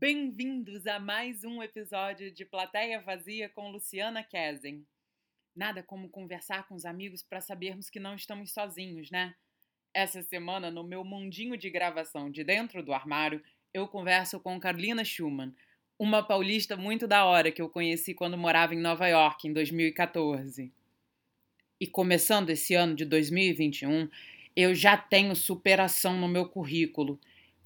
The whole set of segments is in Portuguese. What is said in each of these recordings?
Bem-vindos a mais um episódio de Plateia Vazia com Luciana Kesen. Nada como conversar com os amigos para sabermos que não estamos sozinhos, né? Essa semana, no meu mundinho de gravação de dentro do armário, eu converso com Carolina Schumann, uma paulista muito da hora que eu conheci quando morava em Nova York em 2014. E começando esse ano de 2021, eu já tenho superação no meu currículo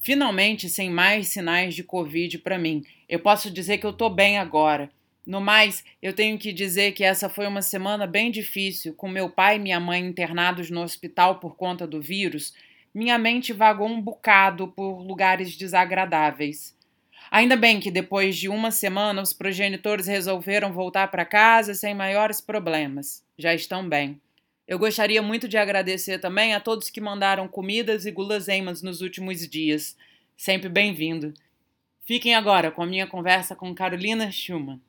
Finalmente, sem mais sinais de Covid para mim. Eu posso dizer que eu estou bem agora. No mais, eu tenho que dizer que essa foi uma semana bem difícil, com meu pai e minha mãe internados no hospital por conta do vírus. Minha mente vagou um bocado por lugares desagradáveis. Ainda bem que depois de uma semana os progenitores resolveram voltar para casa sem maiores problemas. Já estão bem. Eu gostaria muito de agradecer também a todos que mandaram comidas e guloseimas nos últimos dias. Sempre bem-vindo. Fiquem agora com a minha conversa com Carolina Schumann.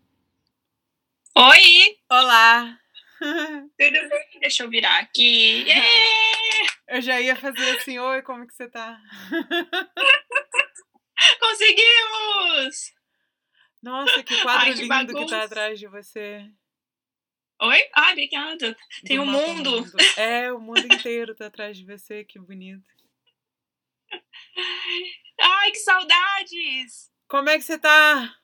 Oi! Olá! Tudo bem? Deixa eu virar aqui. Yeah! Eu já ia fazer assim, oi, como que você tá? Conseguimos! Nossa, que quadro Ai, que lindo bagunça. que tá atrás de você. Oi? Ai, obrigada. Tem o um mundo. mundo. É, o mundo inteiro tá atrás de você, que bonito. Ai, que saudades! Como é que você tá?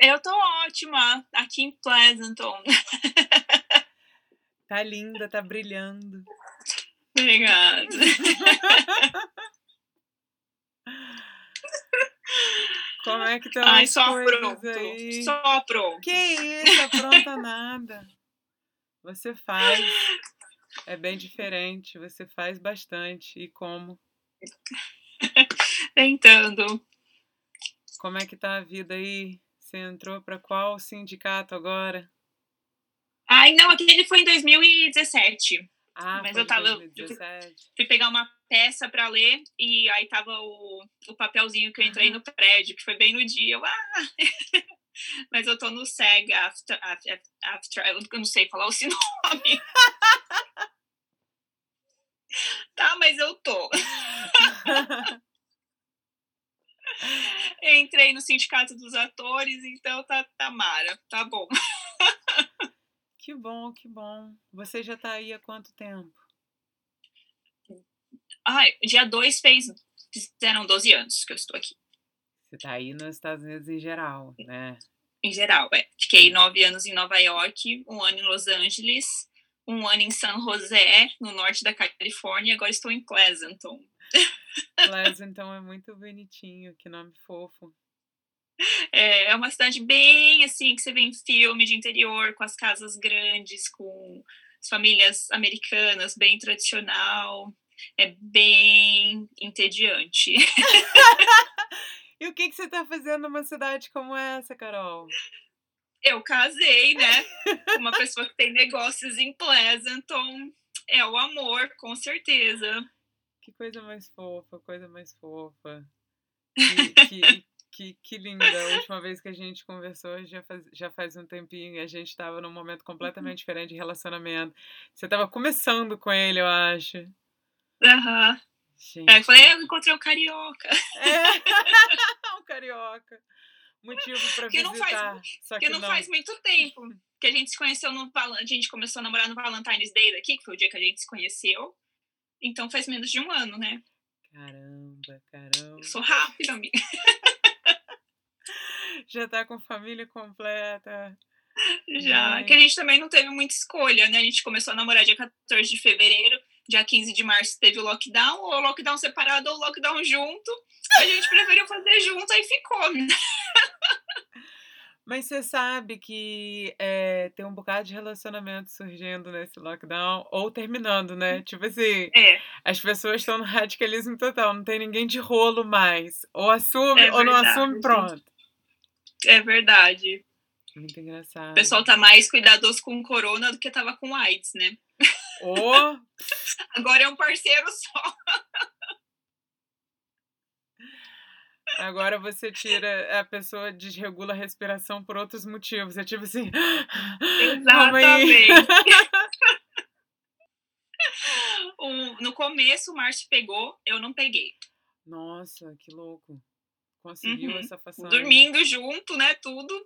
Eu tô ótima, aqui em Pleasanton. Tá linda, tá brilhando. Obrigada. Como é que estão Ai, só pronto. Aí? Só pronto. Que isso, apronta nada. Você faz. É bem diferente. Você faz bastante. E como? Tentando. Como é que tá a vida aí? Você entrou para qual sindicato agora? Ai, não, aquele foi em 2017. Ah, mas eu tava. 2017. Eu fui pegar uma peça para ler e aí tava o, o papelzinho que eu entrei no prédio, que foi bem no dia. Eu, ah! Mas eu tô no SEG after, after, after eu não sei falar o nome. tá, mas eu tô. Entrei no sindicato dos atores, então tá, tá mara, tá bom. que bom, que bom. Você já tá aí há quanto tempo? Ai, dia 2 fez, fizeram 12 anos que eu estou aqui. Você tá aí nos Estados Unidos em geral, né? Em geral, é. Fiquei nove anos em Nova York, um ano em Los Angeles, um ano em San José, no norte da Califórnia, e agora estou em Pleasanton. Pleasanton é muito bonitinho, que nome fofo. É, é uma cidade bem assim que você vê em filme de interior, com as casas grandes, com as famílias americanas, bem tradicional. É bem entediante. E o que, que você está fazendo numa cidade como essa, Carol? Eu casei, né? Uma pessoa que tem negócios em Pleasanton. É o amor, com certeza. Que coisa mais fofa, coisa mais fofa. Que, que, que, que, linda. A última vez que a gente conversou já faz, já faz um tempinho e a gente estava num momento completamente diferente de relacionamento. Você estava começando com ele, eu acho. Aham. Uhum. Gente. Aí eu falei, eu encontrei o carioca. É, o carioca. Motivo pra que visitar. Não faz, só que, que não, não, faz muito tempo. Que a gente se conheceu no a gente começou a namorar no Valentine's Day daqui, que foi o dia que a gente se conheceu. Então faz menos de um ano, né? Caramba, caramba. Eu sou rápida, amiga. Já tá com família completa. Já, Ai. que a gente também não teve muita escolha, né? A gente começou a namorar dia 14 de fevereiro dia 15 de março teve o lockdown, ou lockdown separado ou lockdown junto. A gente preferiu fazer junto, aí ficou. Mas você sabe que é, tem um bocado de relacionamento surgindo nesse lockdown, ou terminando, né? Tipo assim, é. as pessoas estão no radicalismo total, não tem ninguém de rolo mais. Ou assume é ou não assume, pronto. É verdade. Muito engraçado. O pessoal tá mais cuidadoso com o corona do que tava com AIDS, né? Oh. Agora é um parceiro só. Agora você tira, a pessoa desregula a respiração por outros motivos. É tipo assim. Exatamente. no começo o Márcio pegou, eu não peguei. Nossa, que louco. Conseguiu uhum. essa façanha? Dormindo junto, né? Tudo.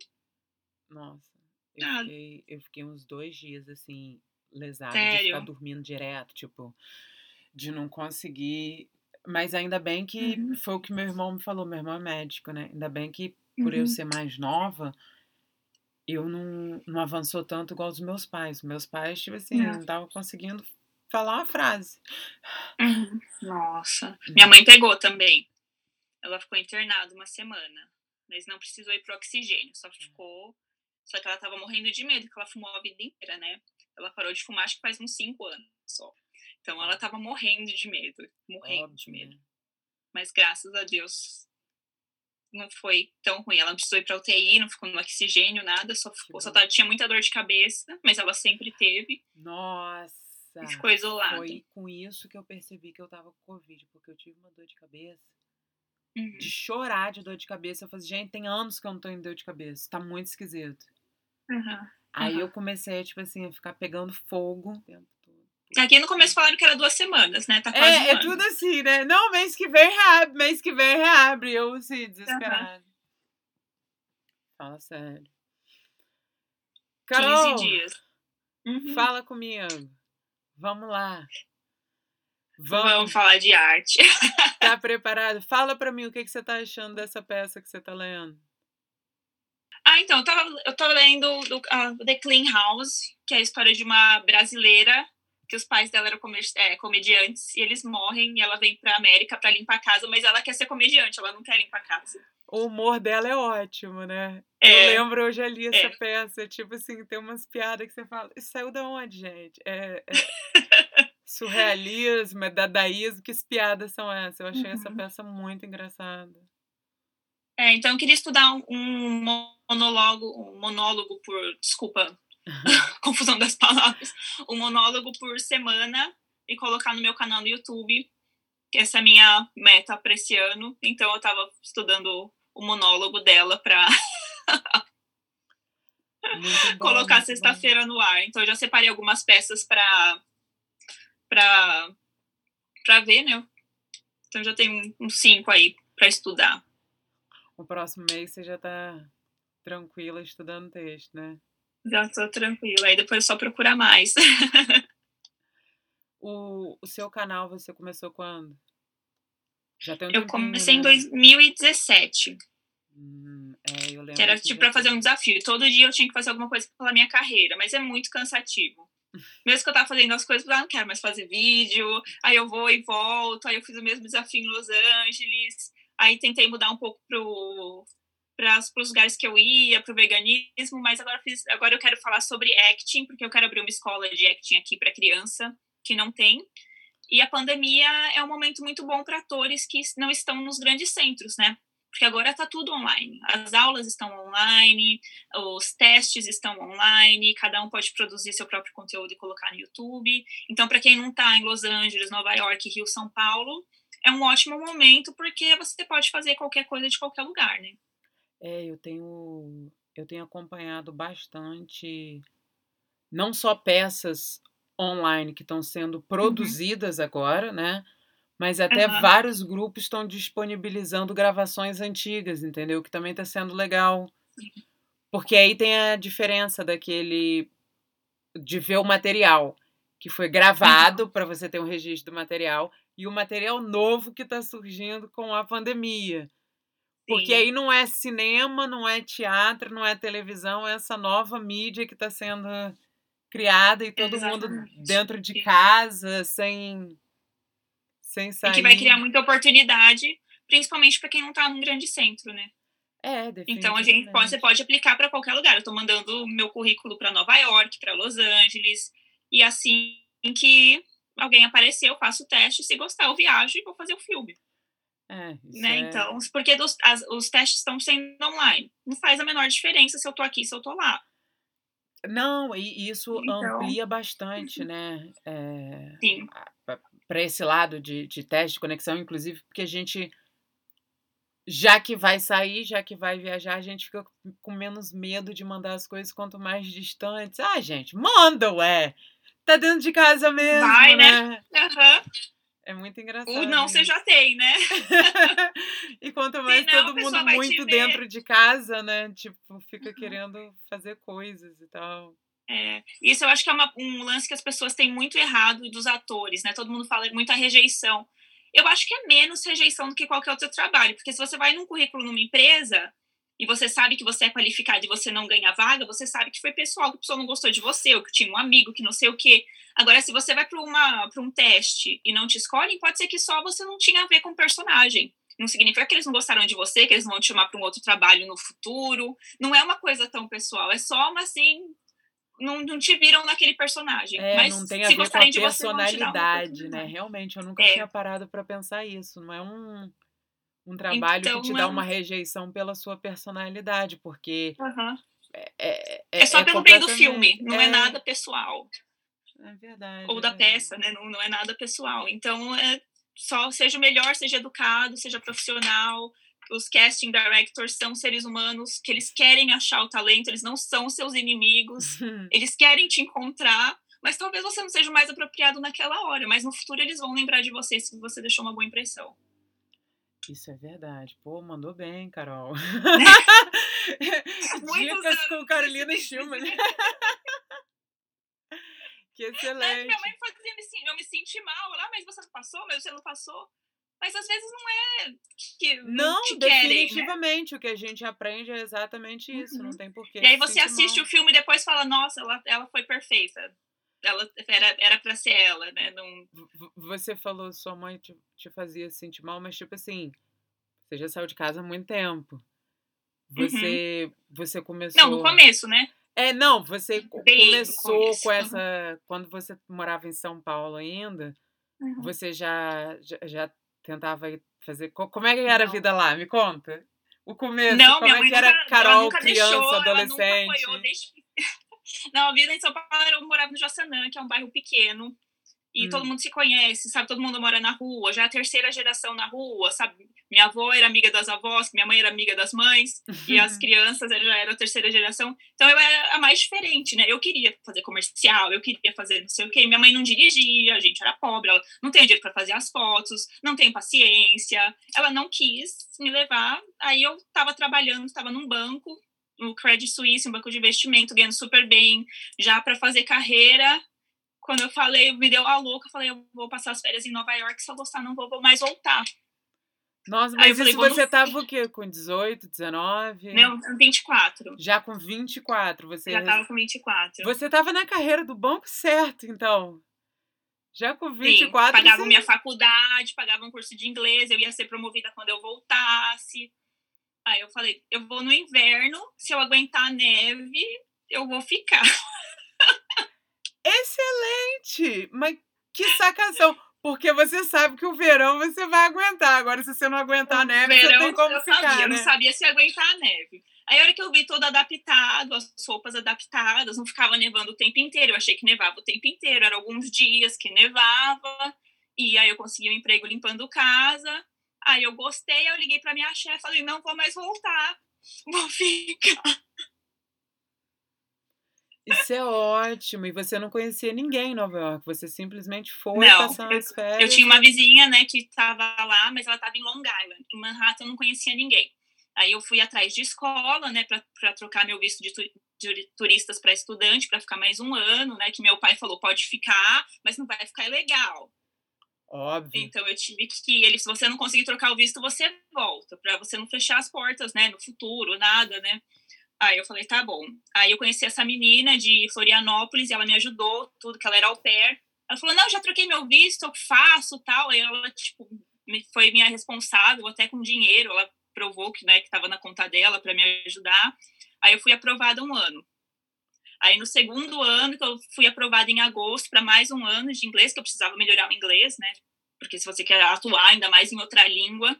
Nossa, eu, ah. fiquei, eu fiquei uns dois dias assim, lesada, Sério? de ficar dormindo direto, tipo, de não conseguir. Mas ainda bem que uhum. foi o que meu irmão me falou, meu irmão é médico, né? Ainda bem que por uhum. eu ser mais nova, eu não, não avançou tanto igual os meus pais. Meus pais, tipo assim, não estavam conseguindo falar uma frase. Uhum. Nossa. Minha mãe pegou também. Ela ficou internada uma semana, mas não precisou ir pro oxigênio, só ficou. Só que ela tava morrendo de medo, que ela fumou a vida inteira, né? Ela parou de fumar, acho que faz uns cinco anos só. Então ela tava morrendo de medo, morrendo Óbvio, de medo. Né? Mas graças a Deus não foi tão ruim. Ela não precisou ir pra UTI, não ficou no oxigênio, nada, só ficou, só tinha muita dor de cabeça, mas ela sempre teve. Nossa! E ficou isolada. Foi com isso que eu percebi que eu tava com Covid, porque eu tive uma dor de cabeça. Uhum. De chorar de dor de cabeça. Eu falei, gente, tem anos que eu não tô em dor de cabeça. Tá muito esquisito. Uhum. Aí uhum. eu comecei, tipo assim, a ficar pegando fogo o tempo todo. Aqui no começo falaram que era duas semanas, né? Tá quase é, um é tudo assim, né? Não, mês que vem reabre, mês que vem reabre. Eu, assim, desesperado. Fala sério. Carol, 15 dias. Uhum. Fala comigo. Vamos lá. Vamos, Vamos falar de arte. Tá preparado? Fala para mim o que, que você tá achando dessa peça que você tá lendo. Ah, então, eu, tava, eu tô lendo do, uh, The Clean House, que é a história de uma brasileira que os pais dela eram é, comediantes e eles morrem e ela vem pra América para limpar a casa, mas ela quer ser comediante, ela não quer limpar a casa. O humor dela é ótimo, né? É, eu lembro, eu já li essa é. peça, tipo assim, tem umas piadas que você fala, isso saiu da onde, gente? É, é surrealismo, é dadaísmo, que piadas são essas? Eu achei uhum. essa peça muito engraçada. É, então eu queria estudar um monólogo, um monólogo por, desculpa, confusão das palavras, um monólogo por semana e colocar no meu canal no YouTube. Essa é a minha meta para esse ano. Então eu estava estudando o monólogo dela para colocar sexta-feira no ar. Então eu já separei algumas peças para para para ver, né? Então já tem uns cinco aí para estudar. O próximo mês você já está tranquila estudando texto, né? Já estou tranquila. Aí depois é só procurar mais. o, o seu canal você começou quando? Já tem um Eu comecei né? em 2017. Hum, é, eu lembro. Que era tipo para fazer um desafio. Todo dia eu tinha que fazer alguma coisa pela minha carreira, mas é muito cansativo. Mesmo que eu tava fazendo as coisas, eu ah, não quero mais fazer vídeo, aí eu vou e volto, aí eu fiz o mesmo desafio em Los Angeles, aí tentei mudar um pouco pro, para os lugares que eu ia, para o veganismo, mas agora, fiz, agora eu quero falar sobre acting, porque eu quero abrir uma escola de acting aqui para criança, que não tem. E a pandemia é um momento muito bom para atores que não estão nos grandes centros, né? Porque agora está tudo online. As aulas estão online, os testes estão online, cada um pode produzir seu próprio conteúdo e colocar no YouTube. Então, para quem não está em Los Angeles, Nova York, Rio, São Paulo, é um ótimo momento porque você pode fazer qualquer coisa de qualquer lugar, né? É, eu tenho eu tenho acompanhado bastante não só peças online que estão sendo uhum. produzidas uhum. agora, né? Mas até uhum. vários grupos estão disponibilizando gravações antigas, entendeu? Que também está sendo legal. Porque aí tem a diferença daquele de ver o material que foi gravado uhum. para você ter um registro do material e o material novo que está surgindo com a pandemia. Porque aí não é cinema, não é teatro, não é televisão, é essa nova mídia que está sendo criada e todo Exatamente. mundo dentro de casa, sem, sem sair. E que vai criar muita oportunidade, principalmente para quem não está num grande centro, né? É, Então a gente pode, você pode aplicar para qualquer lugar. Eu estou mandando meu currículo para Nova York, para Los Angeles, e assim que alguém aparecer, eu faço o teste, se gostar, eu viajo e vou fazer o filme. É, né? É... Então, porque dos, as, os testes estão sendo online. Não faz a menor diferença se eu tô aqui, se eu tô lá. Não, e isso então... amplia bastante, né? É, Sim. Para esse lado de, de teste de conexão, inclusive, porque a gente, já que vai sair, já que vai viajar, a gente fica com menos medo de mandar as coisas quanto mais distantes. Ah, gente, manda, ué! Tá dentro de casa mesmo, vai, né? né? Uhum. É muito engraçado. O não você já tem, né? e quanto mais não, todo a mundo muito dentro de casa, né? Tipo, fica Uhum. querendo fazer coisas e tal. É, isso eu acho que é uma- um lance que as pessoas têm muito errado dos atores, né? Todo mundo fala muita rejeição. Eu acho que é menos rejeição do que qualquer outro trabalho, porque se você vai num currículo numa empresa e você sabe que você é qualificado e você não ganha vaga, você sabe que foi pessoal, que a pessoa não gostou de você, ou que tinha um amigo que não sei o quê. Agora, se você vai para um teste e não te escolhem, pode ser que só você não tinha a ver com o personagem. Não significa que eles não gostaram de você, que eles vão te chamar para um outro trabalho no futuro. Não é uma coisa tão pessoal, é só uma assim. Não, não te viram naquele personagem. É, mas não tem a se ver com a gostarem de você, personalidade, né? Realmente, eu nunca É. tinha parado pra pensar isso. Não é um, um trabalho Então, que te dá é uma um- rejeição pela sua personalidade, porque Aham. é, é, É só pelo bem do filme, não é, nada pessoal. É verdade. Ou é da peça, né? Não, não é nada pessoal. Então, é só seja o melhor, seja educado, seja profissional. Os casting directors são seres humanos que eles querem achar o talento, eles não são seus inimigos, eles querem te encontrar, mas talvez você não seja o mais apropriado naquela hora, mas no futuro eles vão lembrar de você se você deixou uma boa impressão. Isso é verdade. Pô, mandou bem, Carol. Dicas com Carolina Schumann. que Né? excelente. Minha mãe fazia sen- eu me senti mal, lá, mas você não passou, mas você não passou. Mas às vezes não é que não, Não, te querem, né? definitivamente. O que a gente aprende é exatamente isso. Não Uhum. tem porquê. E aí você assiste mal. o filme e depois fala, nossa, ela, ela foi perfeita. Ela era, era pra ser ela, né? Não, Você falou sua mãe te, te fazia sentir mal, mas tipo assim, você já saiu de casa há muito tempo. Você, você começou. Uhum. não, no começo, né? É, não, você Bem começou começo, com uhum. essa. Quando você morava em São Paulo ainda, você já, já, já tentava fazer. co- Como é que era a Não. vida lá? Me conta. O começo, Não, como é que era nunca, Carol, criança, deixou, ela nunca adolescente? apoiou desde Não, a vida em São Paulo, eu morava no Jaçanã, que é um bairro pequeno. E Hum. todo mundo se conhece, sabe? Todo mundo mora na rua, já é a terceira geração na rua, sabe? Minha avó era amiga das avós, minha mãe era amiga das mães, e as crianças já eram a terceira geração. Então eu era a mais diferente, né? Eu queria fazer comercial, eu queria fazer não sei o quê. Minha mãe não dirigia, a gente era pobre, ela não tem dinheiro para fazer as fotos, não tem paciência. Ela não quis me levar. Aí eu estava trabalhando, estava num banco, no Credit Suisse, um banco de investimento, ganhando super bem, já para fazer carreira. Quando eu falei, me deu a louca, eu falei, eu vou passar as férias em Nova York, se eu gostar, não vou, vou mais voltar. Nossa, mas falei, isso no você fim. tava o quê? Com 18, 19? Meu, 24. Já com 24, você Já tava com 24. Você tava na carreira do banco certo, então. Já com Sim, 24. pagava você- minha faculdade, pagava um curso de inglês, eu ia ser promovida quando eu voltasse. Aí eu falei, eu vou no inverno, se eu aguentar a neve, eu vou ficar. Excelente! Mas que sacação! Porque você sabe que o verão você vai aguentar. Agora, se você não aguentar a neve, você Verão, tem como eu ficar, sabia, eu né? não sabia se ia aguentar a neve. Aí a hora que eu vi tudo adaptado, as roupas adaptadas, não ficava nevando o tempo inteiro. Eu achei que nevava o tempo inteiro, eram alguns dias que nevava. E aí eu consegui um emprego limpando casa. Aí eu gostei, aí eu liguei pra minha chefe, falei, não vou mais voltar. Vou ficar. Isso é ótimo. E você não conhecia ninguém em Nova York. Você simplesmente foi Não, passar as férias. Eu tinha uma vizinha, né, que estava lá, mas ela estava em Long Island. Em Manhattan eu não conhecia ninguém. Aí eu fui atrás de escola, né, para trocar meu visto de, tu, de turistas para estudante, para ficar mais um ano, né, que meu pai falou, pode ficar, mas não vai ficar ilegal. Óbvio. Então eu tive que, ele, se você não conseguir trocar o visto, você volta, para você não fechar as portas, né, no futuro, nada, né. Aí eu falei, tá bom. Aí eu conheci essa menina de Florianópolis e ela me ajudou, tudo, que ela era au pair. Ela falou, não, já troquei meu visto, eu faço, tal. Aí ela, tipo, foi minha responsável, até com dinheiro, ela provou que, né, que tava na conta dela para me ajudar. Aí eu fui aprovada um ano. Aí no segundo ano, que eu fui aprovada em agosto para mais um ano de inglês, que eu precisava melhorar o inglês, né? Porque se você quer atuar ainda mais em outra língua,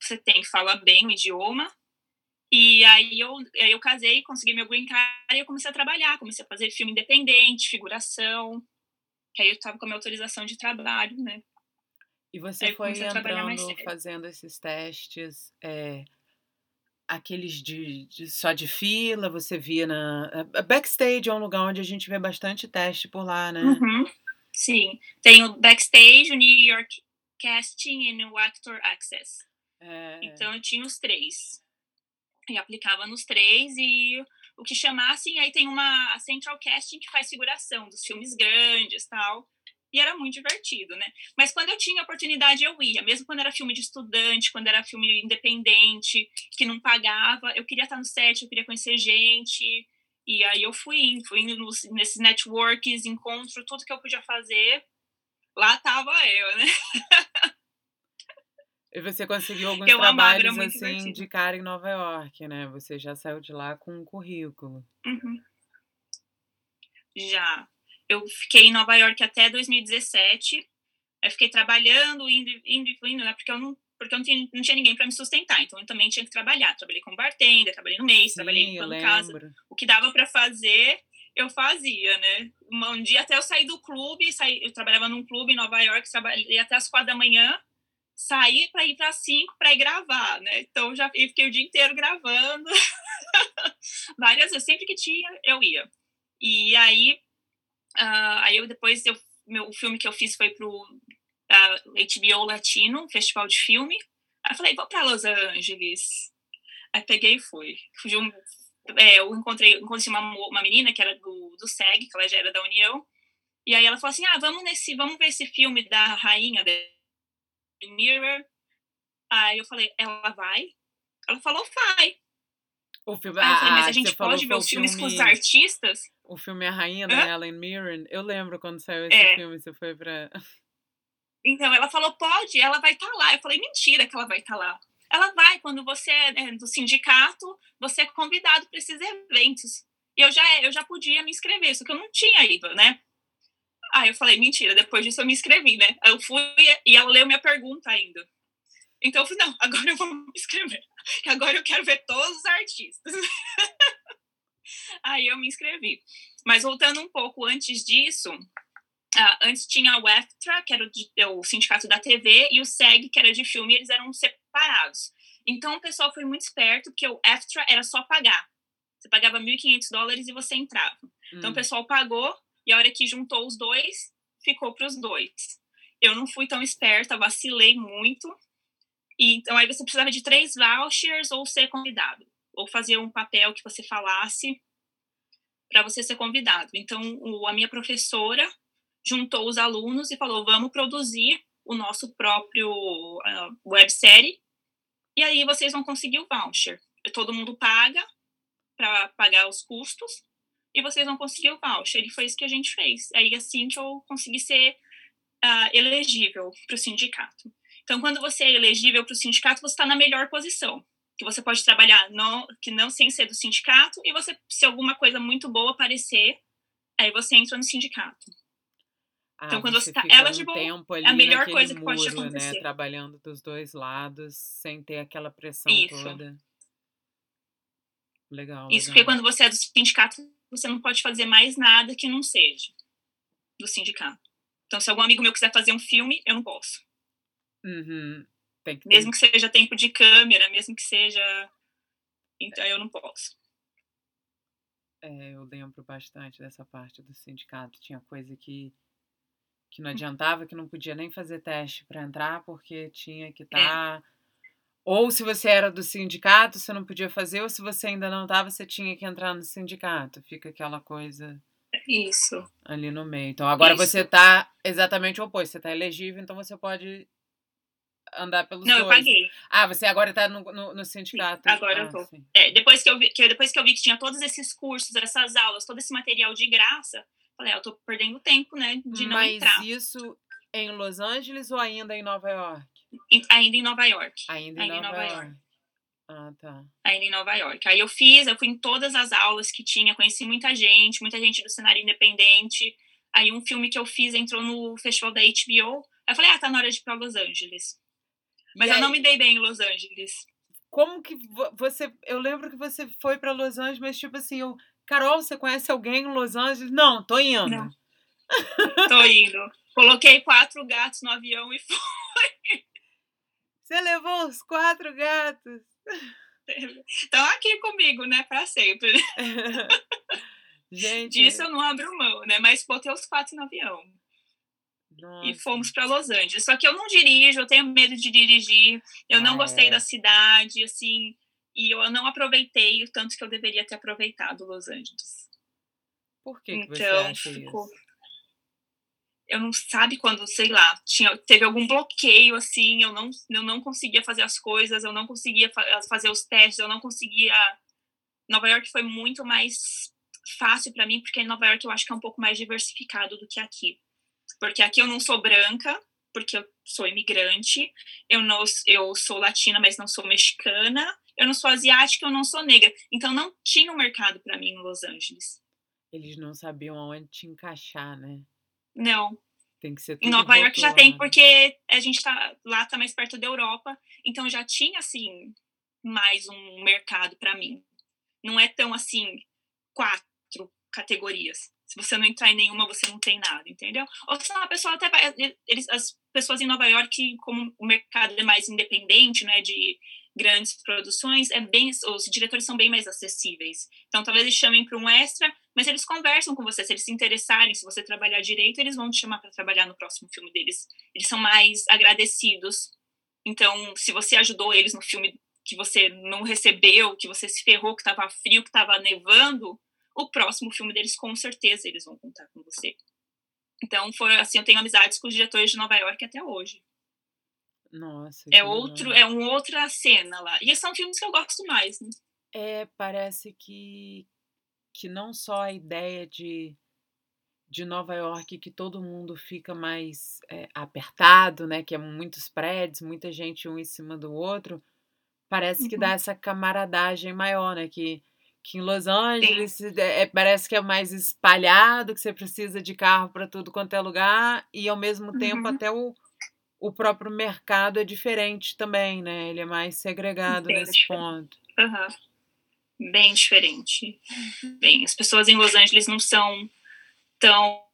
você tem que falar bem o idioma. E aí eu, aí eu casei, consegui meu green card e eu comecei a trabalhar, comecei a fazer filme independente, figuração. Que aí eu tava com a minha autorização de trabalho, né? E você Aí foi entrando, fazendo esses testes, é, aqueles de, de- só de fila, você via na. a- a Backstage é um lugar onde a gente vê bastante teste por lá, né? Uhum. Sim. Tem o backstage, o New York Casting e o Actor Access. É, Então eu tinha os três. E aplicava nos três e o que chamassem, aí tem uma a Central Casting que faz figuração dos filmes grandes tal. E era muito divertido, né? Mas quando eu tinha oportunidade, eu ia. Mesmo quando era filme de estudante, quando era filme independente, que não pagava, eu queria estar no set, eu queria conhecer gente. E aí eu fui indo, fui indo nos, nesses networks, encontro, tudo que eu podia fazer. Lá tava eu, né? E você conseguiu alguns Eu amava, trabalhos muito assim divertido. de cara em Nova York, né? Você já saiu de lá com um currículo. Uhum. Já. Eu fiquei em Nova York até 2017. Eu fiquei trabalhando, indo, indo, e indo, né? Porque eu não, porque eu não tinha, não tinha ninguém para me sustentar. Então eu também tinha que trabalhar. Trabalhei como bartender, trabalhei no mês, trabalhei Sim, eu limpando casa. O que dava para fazer, eu fazia, né? Um, dia até eu saí do clube, saí, eu trabalhava num clube em Nova York, trabalhei até as quatro da manhã, saí para ir para cinco para ir gravar, né? Então já fiquei o dia inteiro gravando. Várias vezes, sempre que tinha, eu ia. E aí, ah, aí eu depois eu, meu, o filme que eu fiz foi pro ah, HBO Latino, festival de filme. Aí eu falei, vou para Los Angeles. Aí peguei e fui. Fui um, é, eu encontrei, encontrei uma, uma menina que era do, do SEG, que ela já era da União. E aí ela falou assim: ah, vamos nesse, vamos ver esse filme da rainha da Mirror. Aí eu falei, ela vai? Ela falou, vai. O filme, falei, mas ah, a gente você falou pode ver foi os filmes com os filme- artistas? O filme A Rainha da Hã? Helen Mirren. Eu lembro quando saiu esse É. filme, você foi pra. Então ela falou, pode, ela vai estar lá. Eu falei, mentira que ela vai estar lá. Ela vai, quando você é né, do sindicato, você é convidado para esses eventos. E eu já, eu já podia me inscrever, só que eu não tinha ido, né? Aí eu falei, mentira, depois disso eu me inscrevi, né? Aí eu fui e ela leu minha pergunta ainda. Então eu falei, não, agora eu vou me inscrever. Que agora eu quero ver todos os artistas. Aí eu me inscrevi. Mas voltando um pouco antes disso, ah, antes tinha o EFTRA, que era o, de- o sindicato da TV, e o SEG, que era de filme, eles eram separados. Então o pessoal foi muito esperto, porque o EFTRA era só pagar. Você pagava 1.500 dólares e você entrava. Então Hum. o pessoal pagou, e a hora que juntou os dois, ficou para os dois. Eu não fui tão esperta, vacilei muito. E, então aí você precisava de três vouchers ou ser convidado. Ou fazer um papel que você falasse para você ser convidado. Então o- a minha professora juntou os alunos e falou: vamos produzir o nosso próprio uh, websérie. E aí vocês vão conseguir o voucher. Todo mundo paga para pagar os custos e vocês vão conseguir o voucher. E foi isso que a gente fez. Aí assim que eu consegui ser ah, elegível para o sindicato. Então, quando você é elegível para o sindicato, você está na melhor posição. Que você pode trabalhar no, que não sem ser do sindicato e você, se alguma coisa muito boa aparecer, aí você entra no sindicato. Ah, então, quando você tá fica um eligible, tempo ali a melhor coisa que pode muro, né? acontecer. Trabalhando dos dois lados, sem ter aquela pressão Isso. toda. Legal. Isso porque legal. quando você é do sindicato, você não pode fazer mais nada que não seja do sindicato. Então, se algum amigo meu quiser fazer um filme, eu não posso. Uhum. Que Mesmo que seja tempo de câmera, mesmo que seja. Então, eu não posso. É, eu lembro bastante dessa parte do sindicato. Tinha coisa que, que não adiantava, que não podia nem fazer teste para entrar, porque tinha que estar. Ou se você era do sindicato, você não podia fazer, ou se você ainda não estava, você tinha que entrar no sindicato. Fica aquela coisa Isso. ali no meio. Então agora Isso. você tá exatamente o oposto. Você tá elegível, então você pode andar pelos Não, eu dois. paguei. Ah, você agora tá no, no, no sindicato. agora ah, eu tô. sim. É, depois, que eu vi, que, depois que eu vi que tinha todos esses cursos, essas aulas, todo esse material de graça, falei, ah, eu tô perdendo tempo, né, de não Mas entrar. isso em Los Angeles ou ainda em Nova York? Em- ainda em Nova York. Ainda em Ainda em Nova, Nova York. Ah, tá. ainda em Nova York. Aí eu fiz, eu fui em todas as aulas que tinha, conheci muita gente, muita gente do cenário independente. Aí um filme que eu fiz entrou no festival da HBO. Aí eu falei, ah, tá na hora de ir pra Los Angeles. Mas E eu não aí, me dei bem em Los Angeles. Como que vo- você. Eu lembro que você foi pra Los Angeles, mas tipo assim, eu. Carol, você conhece alguém em Los Angeles? Não, tô indo. Não. Tô indo. Coloquei quatro gatos no avião e fui. Você levou os quatro gatos. Estão aqui comigo, né, pra sempre. Gente. Disso eu não abro mão, né? Mas botei os quatro no avião. Nossa. e fomos para Los Angeles. Só que eu não dirijo, eu tenho medo de dirigir, eu não gostei é. da cidade, assim, e eu não aproveitei o tanto que eu deveria ter aproveitado Los Angeles. Por que, que então, ficou... isso? Eu não sabe quando, sei lá, tinha, teve algum bloqueio assim, eu não, eu não conseguia fazer as coisas, eu não conseguia fa fazer os testes, eu não conseguia. Nova York foi muito mais fácil para mim, porque em Nova York eu acho que é um pouco mais diversificado do que aqui. Porque aqui eu não sou branca, porque eu sou imigrante, eu não eu sou latina, mas não sou mexicana, eu não sou asiática, eu não sou negra. Então não tinha um mercado para mim em Los Angeles. Eles não sabiam aonde te encaixar, né? Não. Tem que ser Em Nova York já tem, porque a gente tá lá tá mais perto da Europa, então já tinha assim mais um mercado para mim. Não é tão assim quatro categorias. Se você não entrar em nenhuma, você não tem nada, entendeu? Ou se a pessoa até vai, eles, as pessoas em Nova York, como o mercado é mais independente, né, de grandes produções, é bem, os diretores são bem mais acessíveis. Então, talvez eles chamem para um extra, mas eles conversam com você. Se eles se interessarem, se você trabalhar direito, eles vão te chamar para trabalhar no próximo filme deles. Eles são mais agradecidos. Então, se você ajudou eles no filme que você não recebeu, que você se ferrou, que estava frio, que estava nevando, o próximo filme deles, com certeza, eles vão contar com você. Então, foi assim, eu tenho amizades com os diretores de Nova York até hoje. Nossa. É outro, é uma outra cena lá. E são filmes que eu gosto mais, né? É, parece que que não só a ideia de de Nova York que todo mundo fica mais é, apertado, né? Que é muitos prédios, muita gente um em cima do outro. Parece que dá uhum. essa camaradagem maior, né? Que que em Los Angeles é, parece que é mais espalhado, que você precisa de carro para tudo quanto é lugar, e ao mesmo uhum. tempo até o, o próprio mercado é diferente também, né? Ele é mais segregado Bem nesse diferente. ponto. Uhum. Bem diferente. Bem, as pessoas em Los Angeles não são tão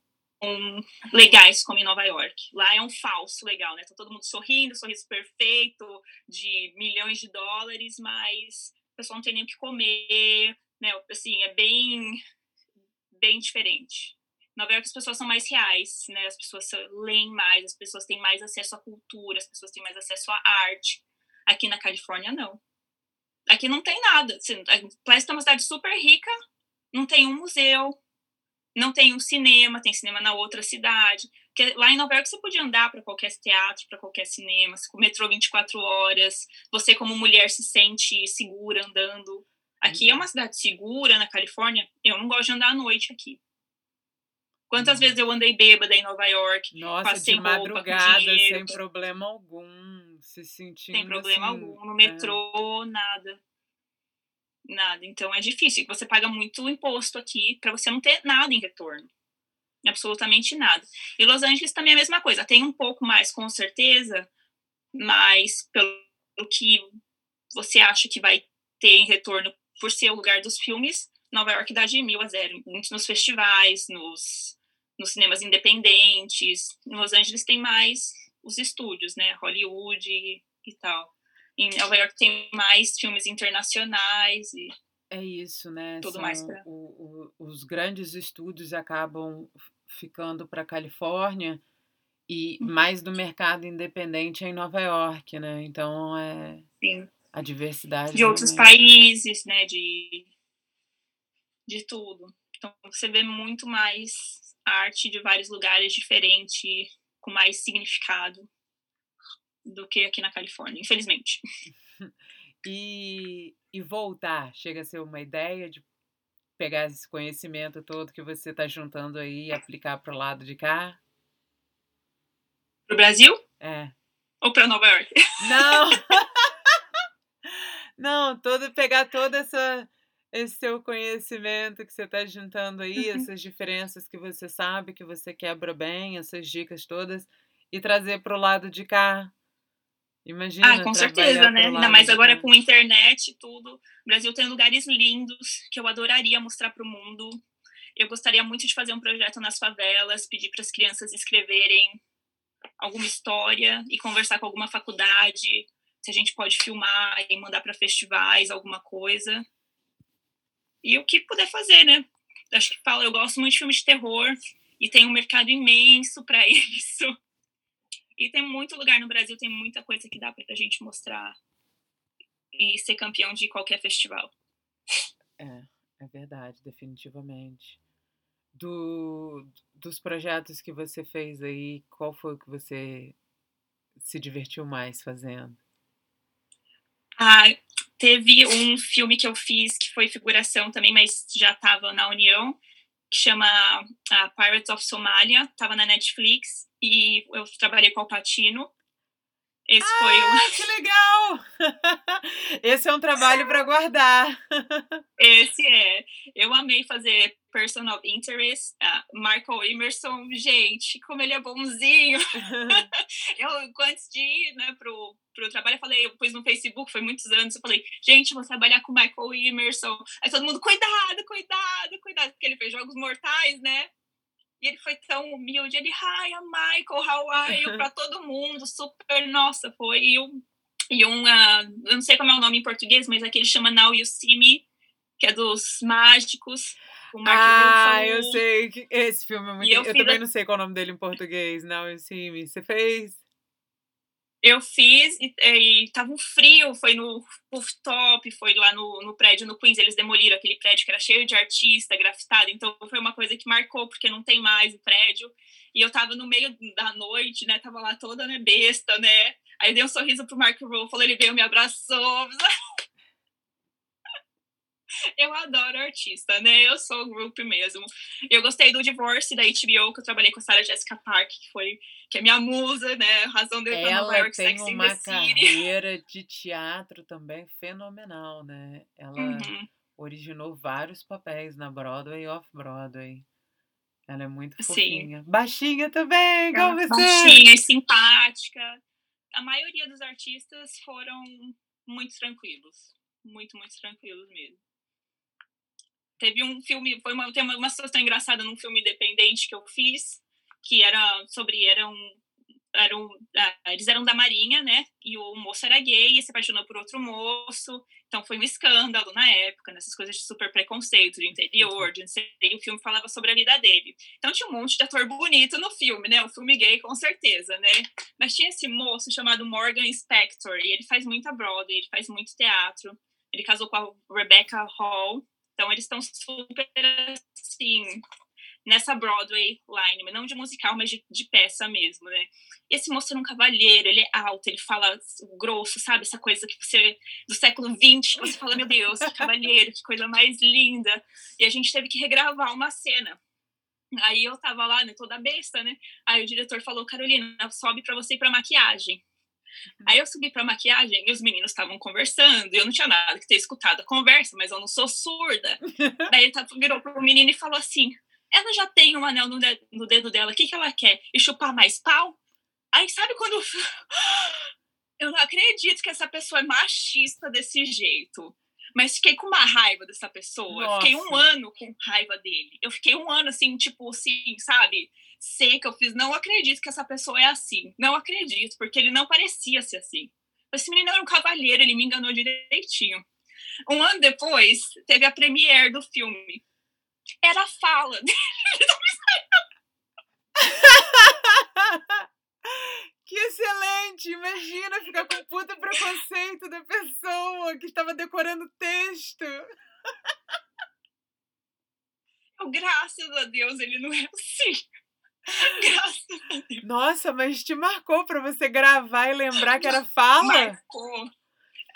legais como em Nova York. Lá é um falso legal, né? Tá todo mundo sorrindo, sorriso perfeito, de milhões de dólares, mas o pessoal não tem nem o que comer, né? Assim, é bem, bem diferente. Nova York as pessoas são mais reais, né? As pessoas leem mais, as pessoas têm mais acesso à cultura, as pessoas têm mais acesso à arte. Aqui na Califórnia, não. Aqui não tem nada. Assim, que é uma cidade super rica, não tem um museu, não tem um cinema, tem cinema na outra cidade. Porque lá em Nova York você podia andar para qualquer teatro, para qualquer cinema, com metrô 24 horas. Você, como mulher, se sente segura andando. Aqui é uhum. uma cidade segura, na Califórnia. Eu não gosto de andar à noite aqui. Quantas vezes eu andei bêbada em Nova York? Nossa, passei de madrugada, roupa, sem problema algum, se sentindo Sem problema assim, algum, no é. metrô, é. nada. Nada. Então é difícil. Você paga muito imposto aqui para você não ter nada em retorno. Absolutamente nada. E Los Angeles também é a mesma coisa. Tem um pouco mais, com certeza, mas pelo que você acha que vai ter em retorno por ser o lugar dos filmes, Nova York dá de mil a zero. Muito nos festivais, nos nos cinemas independentes. Em Los Angeles tem mais os estúdios, né? Hollywood e, e tal. Em Nova York tem mais filmes internacionais e é isso, né? Tudo São mais pra... o, o, os grandes estúdios acabam ficando para Califórnia e uhum. mais do mercado independente é em Nova York, né? Então é Sim. a diversidade de outros países, né? De de tudo. Então você vê muito mais arte de vários lugares diferentes, com mais significado do que aqui na Califórnia, infelizmente. E, e voltar, chega a ser uma ideia de pegar esse conhecimento todo que você está juntando aí e aplicar para o lado de cá? Para o Brasil? É. Ou para Nova York? Não! Não, todo, pegar toda essa esse seu conhecimento que você está juntando aí, uhum. essas diferenças que você sabe, que você quebra bem, essas dicas todas, e trazer para o lado de cá. Imagina. Ah, com certeza, né? Ainda mais agora com internet e tudo. O Brasil tem lugares lindos que eu adoraria mostrar para o mundo. Eu gostaria muito de fazer um projeto nas favelas, pedir para as crianças escreverem alguma história e conversar com alguma faculdade, se a gente pode filmar e mandar para festivais, alguma coisa. E o que puder fazer, né? Acho que fala, eu gosto muito de filmes de terror. E tem um mercado imenso para isso. E tem muito lugar no Brasil, tem muita coisa que dá para a gente mostrar e ser campeão de qualquer festival. É, é verdade, definitivamente. Do, dos projetos que você fez aí, qual foi o que você se divertiu mais fazendo? Ah, teve um filme que eu fiz que foi figuração também, mas já estava na União, que chama uh, Pirates of Somalia, estava na Netflix, e eu trabalhei com o Patino. Esse ah, foi um. Que legal! Esse é um trabalho para guardar. Esse é. Eu amei fazer Personal Interest. Uh, Michael Emerson, gente, como ele é bonzinho. eu, antes de ir né, pro, pro trabalho, eu falei, eu pus no Facebook, foi muitos anos, eu falei, gente, vou trabalhar com Michael Emerson. Aí todo mundo, cuidado, cuidado, cuidado, porque ele fez Jogos Mortais, né? E ele foi tão humilde, ele, hi, I'm Michael, how are you? Pra todo mundo, super, nossa, foi. E um, e um uh, eu não sei como é o nome em português, mas aquele chama Now You See Me, que é dos mágicos. O Mark ah, eu sei. Esse filme é muito. Eu, eu também a... não sei qual é o nome dele em português. Now You See Me. Você fez? Eu fiz e, e tava um frio, foi no rooftop, foi lá no, no prédio, no Queens, eles demoliram aquele prédio que era cheio de artista, grafitado, então foi uma coisa que marcou, porque não tem mais o prédio, e eu tava no meio da noite, né, tava lá toda, né, besta, né, aí eu dei um sorriso pro Mark Ruffalo, ele veio, me abraçou, eu adoro artista, né? Eu sou o group mesmo. Eu gostei do Divorce da HBO, que eu trabalhei com a Sarah Jessica Park, que foi que é minha musa, né? Razão de Ela Nova York, tem Sex uma carreira de teatro também fenomenal, né? Ela uhum. originou vários papéis na Broadway e off-Broadway. Ela é muito fofinha. Sim. Baixinha também, igual você. Baixinha e simpática. A maioria dos artistas foram muito tranquilos. Muito, muito tranquilos mesmo. Teve um filme, foi uma, tem uma, situação engraçada num filme independente que eu fiz, que era sobre, eram, eram, uh, eles eram da marinha, né, e o moço era gay e se apaixonou por outro moço, então foi um escândalo na época, nessas coisas de super preconceito, de interior, de e o filme falava sobre a vida dele. Então tinha um monte de ator bonito no filme, né, o filme gay com certeza, né, mas tinha esse moço chamado Morgan Spector, e ele faz muita Broadway, ele faz muito teatro, ele casou com a Rebecca Hall, então eles estão super assim nessa Broadway line, não de musical, mas de, de, peça mesmo, né? Esse moço é um cavalheiro, ele é alto, ele fala grosso, sabe? Essa coisa que você, do século XX, você fala, meu Deus, que cavalheiro, que coisa mais linda. E a gente teve que regravar uma cena. Aí eu tava lá, né, toda besta, né? Aí o diretor falou, Carolina, sobe para você ir pra maquiagem. Aí eu subi pra maquiagem e os meninos estavam conversando, e eu não tinha nada que ter escutado a conversa, mas eu não sou surda. Daí ele tá, virou pro menino e falou assim: ela já tem um anel no dedo, no dedo dela, o que, que ela quer? E chupar mais pau? Aí sabe quando. Eu não acredito que essa pessoa é machista desse jeito. Mas fiquei com uma raiva dessa pessoa. Nossa. Fiquei um ano com raiva dele. Eu fiquei um ano assim, tipo assim, sabe? Seca. Eu fiz, não acredito que essa pessoa é assim. Não acredito, porque ele não parecia ser assim. Esse menino era um cavalheiro, ele me enganou direitinho. Um ano depois, teve a premiere do filme era a fala dele. Que excelente! Imagina ficar com puta preconceito da pessoa que estava decorando texto. Graças a Deus, ele não é assim. Graças a Deus. Nossa, mas te marcou para você gravar e lembrar que era fala? Marcou.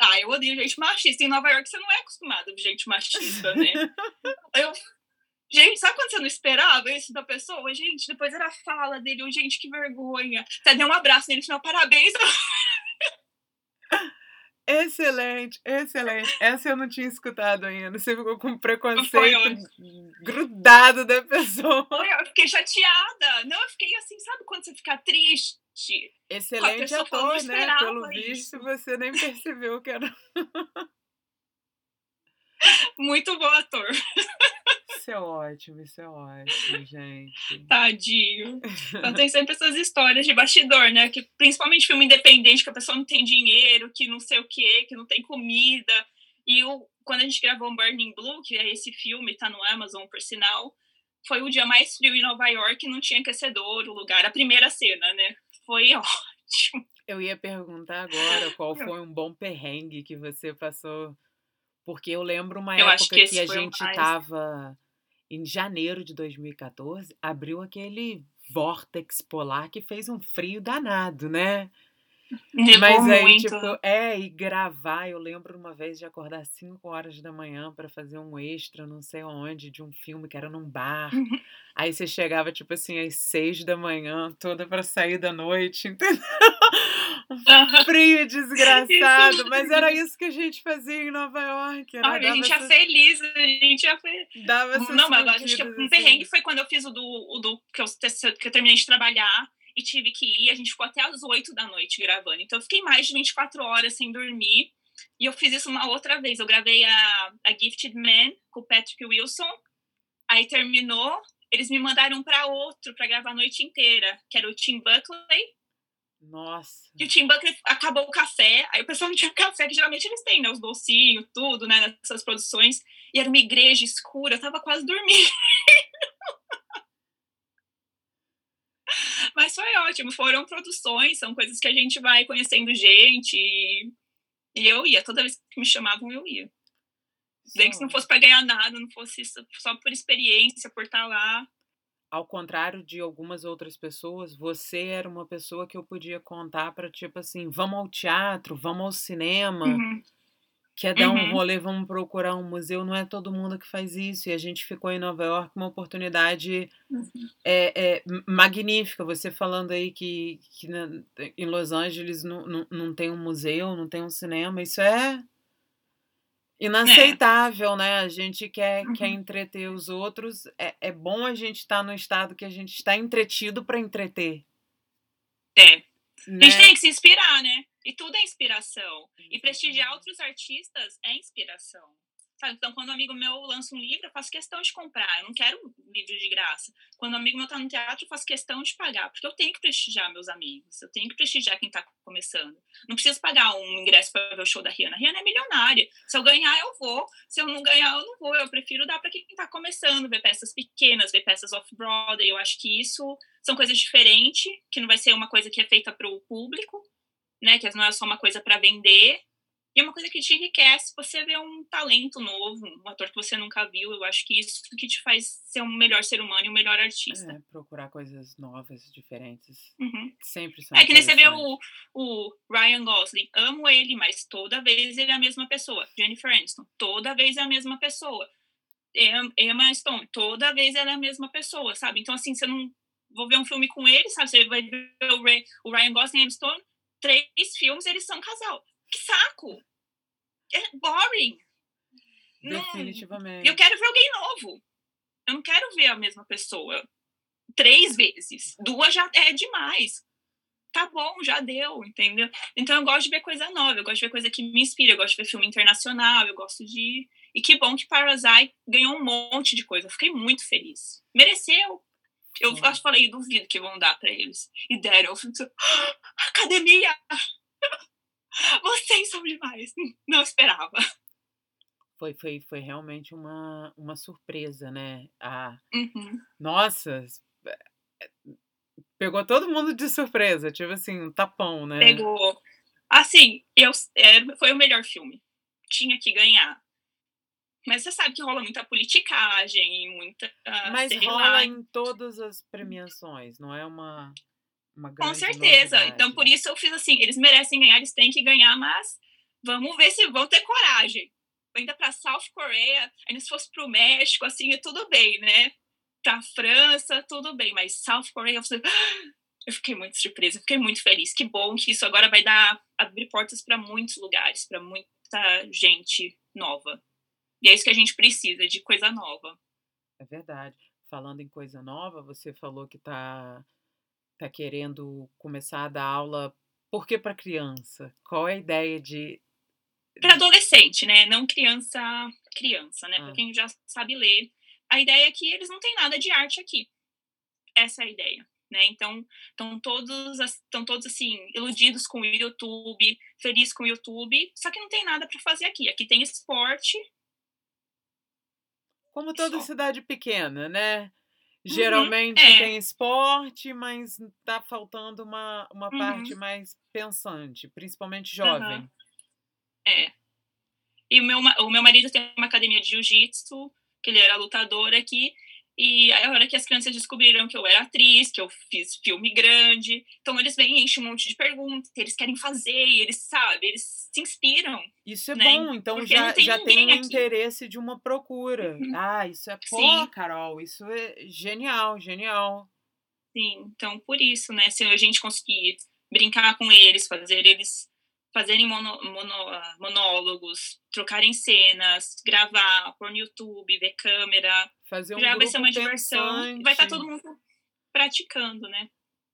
Ah, eu odeio gente machista. Em Nova York você não é acostumado a gente machista, né? eu Gente, sabe quando você não esperava isso da pessoa? Gente, depois era a fala dele, oh, gente, que vergonha. Até deu um abraço nele, final, parabéns. Excelente, excelente. Essa eu não tinha escutado ainda. Você ficou com preconceito grudado da pessoa. Eu fiquei chateada. Não, eu fiquei assim, sabe quando você fica triste? Excelente ator, né? Pelo visto, você nem percebeu que era. Muito bom ator. Isso é ótimo, isso é ótimo, gente. Tadinho. Então tem sempre essas histórias de bastidor, né? Que, principalmente filme independente, que a pessoa não tem dinheiro, que não sei o quê, que não tem comida. E o, quando a gente gravou Burning Blue, que é esse filme, tá no Amazon, por sinal, foi o dia mais frio em Nova York, não tinha aquecedor, o lugar, a primeira cena, né? Foi ótimo. Eu ia perguntar agora qual foi um bom perrengue que você passou, porque eu lembro uma Eu época que que a gente mais. tava em janeiro de 2014, abriu aquele vórtex polar que fez um frio danado, né? Mas aí, muito. tipo, é, e gravar, eu lembro uma vez de acordar 5 horas da manhã pra fazer um extra, não sei onde, de um filme que era num bar. Aí você chegava, tipo assim, às 6 da manhã, toda pra sair da noite, entendeu? Um frio desgraçado, mas era isso que a gente fazia em Nova York, né? Ai, a gente ia essas, feliz, a gente ia feliz. dava Não, mas que fugidas um assim. perrengue foi quando eu fiz o do, o do que, eu, que eu terminei de trabalhar e tive que ir. A gente ficou até as 8 da noite gravando. Então eu fiquei mais de 24 horas sem dormir. E eu fiz isso uma outra vez. Eu gravei a, a Gifted Man com o Patrick Wilson. Aí terminou. Eles me mandaram para outro para gravar a noite inteira, que era o Tim Buckley. Nossa. E o Tim Buckley acabou o café, aí o pessoal não tinha café, que geralmente eles têm, né? Os docinhos, tudo, né? Nessas produções. E era uma igreja escura, eu tava quase dormindo. Mas foi ótimo, foram produções, são coisas que a gente vai conhecendo gente. E, e eu ia, toda vez que me chamavam, eu ia. Nem que se não fosse para ganhar nada, não fosse só só por experiência, por estar lá. Ao contrário de algumas outras pessoas, você era uma pessoa que eu podia contar pra, tipo assim, vamos ao teatro, vamos ao cinema, Uhum, quer dar um uhum, rolê, vamos procurar um museu. Não é todo mundo que faz isso. E a gente ficou em Nova York uma oportunidade uhum. é, é, magnífica. Você falando aí que, que na- em Los Angeles não, não, não tem um museu, não tem um cinema, isso é É. inaceitável, né? A gente quer, quer Uhum. entreter os outros. É, é bom a gente estar no estado que a gente está entretido para entreter, É. A gente né? tem que se inspirar, né? E tudo é inspiração. E prestigiar outros artistas é inspiração. Sabe? Então, quando um amigo meu lança um livro, eu faço questão de comprar. Eu não quero um livro de graça. Quando um amigo meu tá no teatro, eu faço questão de pagar. Porque eu tenho que prestigiar meus amigos. Eu tenho que prestigiar quem tá começando. Não preciso pagar um ingresso para ver o show da Rihanna. A Rihanna é milionária. Se eu ganhar, eu vou. Se eu não ganhar, eu não vou. Eu prefiro dar para quem tá começando, ver peças pequenas, ver peças off-Broadway. Eu acho que isso são coisas diferentes, que não vai ser uma coisa que é feita para o público, né? Que não é só uma coisa para vender. E é uma coisa que te enriquece. Você vê um talento novo, um ator que você nunca viu. Eu acho que isso que te faz ser um melhor ser humano e um melhor artista. É, procurar coisas novas, diferentes, Uhum. sempre são É que nem você vê o, o Ryan Gosling. Amo ele, mas toda vez ele é a mesma pessoa. Jennifer Aniston, toda vez é a mesma pessoa. Em- Emma Stone, toda vez ela é a mesma pessoa, sabe? Então, assim, você não. Vou ver um filme com ele, sabe? Você vai ver o, Ray- o Ryan Gosling e Emma Stone, três filmes, eles são casal. Que saco! É boring! Não, Definitivamente. eu quero ver alguém novo. Eu não quero ver a mesma pessoa três vezes. Duas já é demais. Tá bom, já deu, entendeu? Então eu gosto de ver coisa nova, eu gosto de ver coisa que me inspira, eu gosto de ver filme internacional, eu gosto de. E que bom que Parasite ganhou um monte de coisa. Eu fiquei muito feliz. Mereceu. Eu que falei, duvido que vão dar pra eles. E deram. Eu fico, "Ah, academia! Vocês são demais. Não esperava. Foi, foi, foi realmente uma, uma surpresa, né? Ah, Uhum. nossa, pegou todo mundo de surpresa, tipo assim, um tapão, né? Pegou. Assim, eu, foi o melhor filme. Tinha que ganhar. Mas você sabe que rola muita politicagem, muita. ah, Mas rola lá. em todas as premiações, não é uma, uma Com grande certeza. Então, novidade. por isso eu fiz assim: eles merecem ganhar, eles têm que ganhar, mas vamos ver se vão ter coragem. Ainda para South Korea, ainda se fosse para o México, assim, é tudo bem, né? Pra França, tudo bem, mas South Korea, eu fiquei muito surpresa, fiquei muito feliz. Que bom que isso agora vai dar abrir portas para muitos lugares, para muita gente nova. E é isso que a gente precisa, de coisa nova. É verdade. Falando em coisa nova, você falou que tá, tá querendo começar a dar aula. Por que para criança? Qual é a ideia de. Para adolescente, né? Não criança, criança, né? Para Ah. quem já sabe ler. A ideia é que eles não têm nada de arte aqui. Essa é a ideia, né? Então, estão todos, estão todos assim iludidos com o YouTube, felizes com o YouTube, só que não tem nada para fazer aqui. Aqui tem esporte, Como toda Só. cidade pequena, né? Geralmente uhum, é. tem esporte, mas tá faltando uma, uma uhum. parte mais pensante, principalmente jovem. Uhum. É. E o meu, o meu marido tem uma academia de jiu-jitsu, que ele era lutador aqui, e a hora que as crianças descobriram que eu era atriz, que eu fiz filme grande, então eles vêm enchem um monte de perguntas, eles querem fazer, eles sabem, eles se inspiram. Isso é né? bom, então Porque já, tem, já tem um aqui. interesse de uma procura. Uhum. Ah, isso é pô, Sim. Carol, isso é genial, genial. Sim, então por isso, né, se a gente conseguir brincar com eles, fazer eles fazerem mono, mono, monólogos, trocarem cenas, gravar, pôr no YouTube, ver câmera. Fazer um já vai ser uma diversão. Vai estar tá todo mundo praticando, né?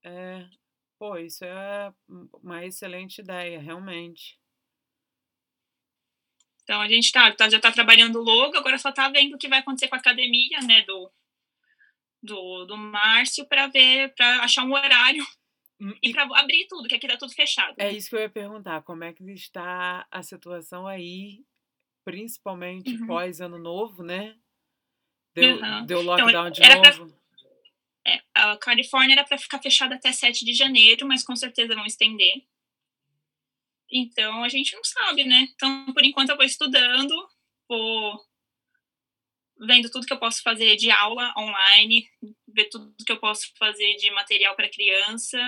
É. Pô, isso é uma excelente ideia, realmente. Então a gente tá, tá já está trabalhando logo, agora só está vendo o que vai acontecer com a academia, né, do, do, do Márcio, para ver, para achar um horário e, e para abrir tudo, que aqui tá tudo fechado. É isso que eu ia perguntar, como é que está a situação aí, principalmente uhum. pós ano novo, né? Deu, uhum. deu então, lockdown então, de novo. Pra, é, a Califórnia era para ficar fechada até 7 de janeiro, mas com certeza vão estender. Então a gente não sabe, né? Então, por enquanto, eu vou estudando, vou vendo tudo que eu posso fazer de aula online, ver tudo que eu posso fazer de material para criança.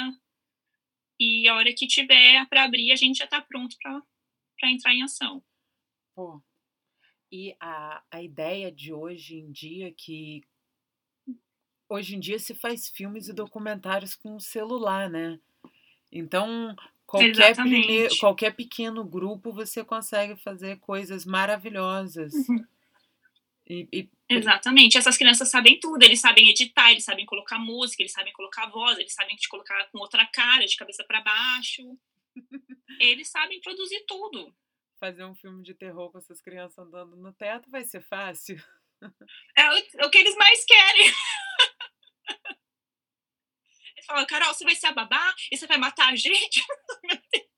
E a hora que tiver para abrir, a gente já está pronto para entrar em ação. Pô. E a, a ideia de hoje em dia que hoje em dia se faz filmes e documentários com celular, né? Então, qualquer, primeiro, qualquer pequeno grupo você consegue fazer coisas maravilhosas. Uhum. E, e... Exatamente. Essas crianças sabem tudo. Eles sabem editar, eles sabem colocar música, eles sabem colocar voz, eles sabem te colocar com outra cara, de cabeça para baixo. eles sabem produzir tudo. Fazer um filme de terror com essas crianças andando no teto vai ser fácil. É o, é o que eles mais querem. Eles falam, Carol, você vai ser a babá e você vai matar a gente? Meu Deus.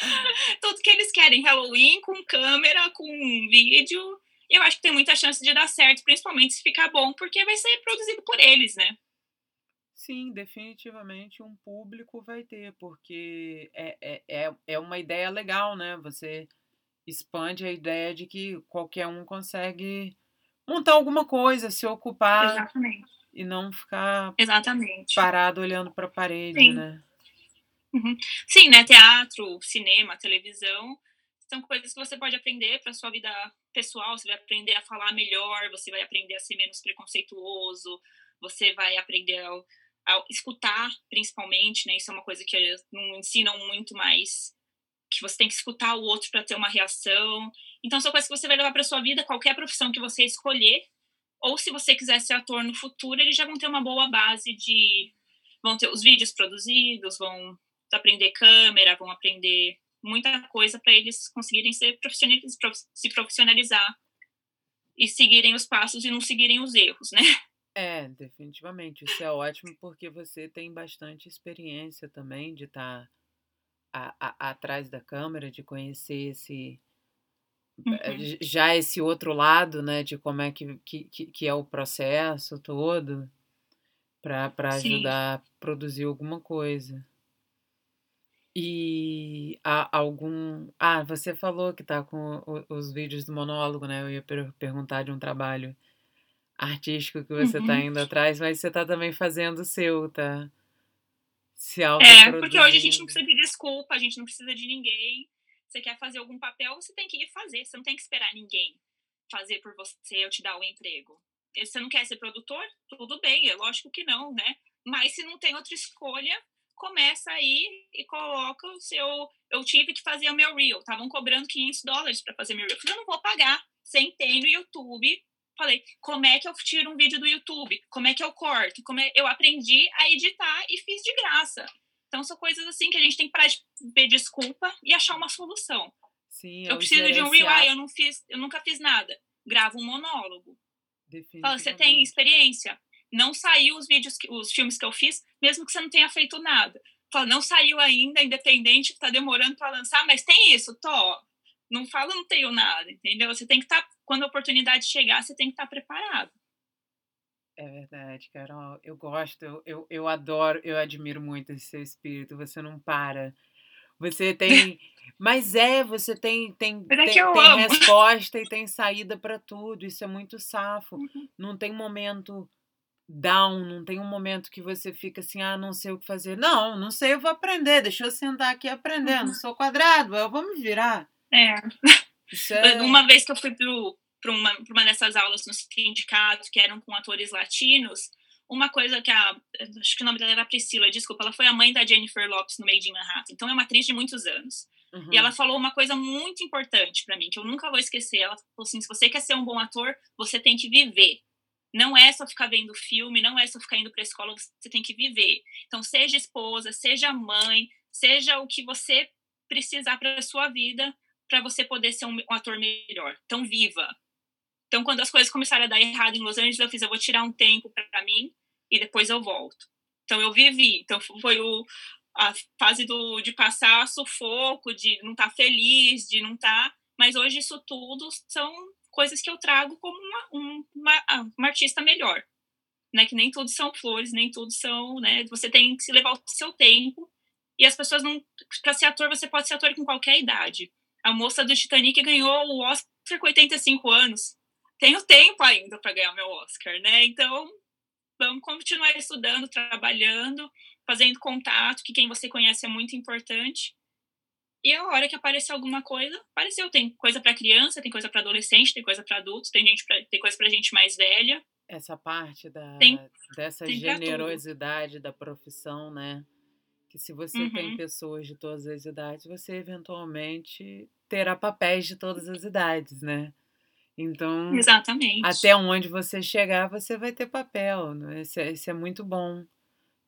Tudo que eles querem, Halloween com câmera, com vídeo. E eu acho que tem muita chance de dar certo, principalmente se ficar bom, porque vai ser produzido por eles, né? Sim, definitivamente um público vai ter, porque é, é, é, é uma ideia legal, né? Você expande a ideia de que qualquer um consegue montar alguma coisa, se ocupar Exatamente. e não ficar Exatamente. parado olhando para a parede, Sim. né? Uhum. Sim, né? Teatro, cinema, televisão são coisas que você pode aprender para sua vida pessoal. Você vai aprender a falar melhor, você vai aprender a ser menos preconceituoso, você vai aprender a, a escutar, principalmente, né? Isso é uma coisa que não ensinam muito mais que você tem que escutar o outro para ter uma reação. Então, são coisas que você vai levar para sua vida, qualquer profissão que você escolher. Ou se você quiser ser ator no futuro, eles já vão ter uma boa base de. Vão ter os vídeos produzidos, vão aprender câmera, vão aprender muita coisa para eles conseguirem ser profissionais, se profissionalizar e seguirem os passos e não seguirem os erros, né? É, definitivamente. Isso é ótimo porque você tem bastante experiência também de estar tá atrás da câmera, de conhecer esse eh, uhum. já esse outro lado, né, de como é que, que, que é o processo todo para ajudar a produzir alguma coisa. E há algum. Ah, você falou que tá com os vídeos do monólogo, né? Eu ia per perguntar de um trabalho artístico que você tá uhum. indo atrás, mas você tá também fazendo o seu, tá? Se É, porque hoje a gente não precisa de desculpa, a gente não precisa de ninguém. Você quer fazer algum papel, você tem que ir fazer, você não tem que esperar ninguém fazer por você ou te dar o emprego. Você não quer ser produtor? Tudo bem, é lógico que não, né? Mas se não tem outra escolha, começa aí e coloca o seu. Eu tive que fazer o meu reel, estavam cobrando 500 dólares para fazer meu reel. Eu falei, eu não vou pagar. Sentei no YouTube, falei, como é que eu tiro um vídeo do YouTube? Como é que eu corto? Como é... Eu aprendi a editar e fiz de graça. Então, são coisas assim que a gente tem que parar de pedir desculpa e achar uma solução. Sim, eu preciso de um reel, ah, eu, não fiz, eu nunca fiz nada. Grava um monólogo. Fala, você tem experiência? Não saiu os vídeos, que, os filmes que eu fiz, mesmo que você não tenha feito nada. Fala, não saiu ainda, independente, está demorando para lançar, mas tem isso, tô. Não fala, não tenho nada, entendeu? Você tem que estar, tá, quando a oportunidade chegar, você tem que estar tá preparado. É verdade, Carol. Eu gosto, eu, eu, eu adoro, eu admiro muito esse seu espírito. Você não para. Você tem. Mas é, você tem, tem, é tem, tem resposta e tem saída para tudo. Isso é muito safo. Uhum. Não tem momento down, não tem um momento que você fica assim, ah, não sei o que fazer. Não, não sei, eu vou aprender. Deixa eu sentar aqui Não Uhum. sou quadrado, eu vou me virar. É. É. Uma vez que eu fui para uma, pra uma dessas aulas no sindicato, que eram com atores latinos, uma coisa que a. Acho que o nome dela era Priscila, desculpa, ela foi a mãe da Jennifer Lopes no Made in Manhattan. Então é uma atriz de muitos anos. Uhum. E ela falou uma coisa muito importante para mim, que eu nunca vou esquecer. Ela falou assim: se você quer ser um bom ator, você tem que viver. Não é só ficar vendo filme, não é só ficar indo para escola, você tem que viver. Então, seja esposa, seja mãe, seja o que você precisar para sua vida, para você poder ser um, um ator melhor. Então, viva. Então, quando as coisas começaram a dar errado em Los Angeles, eu fiz: eu vou tirar um tempo para mim e depois eu volto. Então, eu vivi. Então, foi o, a fase do, de passar sufoco, de não estar feliz, de não estar. Mas hoje isso tudo são coisas que eu trago como uma, um, uma, ah, uma, artista melhor. Né? Que nem tudo são flores, nem tudo são. Né? Você tem que se levar o seu tempo. E as pessoas não. Para ser ator, você pode ser ator com qualquer idade. A moça do Titanic ganhou o Oscar com 85 anos. Tenho tempo ainda para ganhar meu Oscar, né? Então, vamos continuar estudando, trabalhando, fazendo contato, que quem você conhece é muito importante. E a hora que aparecer alguma coisa, apareceu. Tem coisa para criança, tem coisa para adolescente, tem coisa para adultos, tem gente pra, tem coisa para gente mais velha. Essa parte da, tem, dessa tem generosidade da profissão, né? Que se você uhum. tem pessoas de todas as idades, você eventualmente terá papéis de todas as idades, né? Então, Exatamente. até onde você chegar, você vai ter papel. Né? Isso, é, isso é muito bom.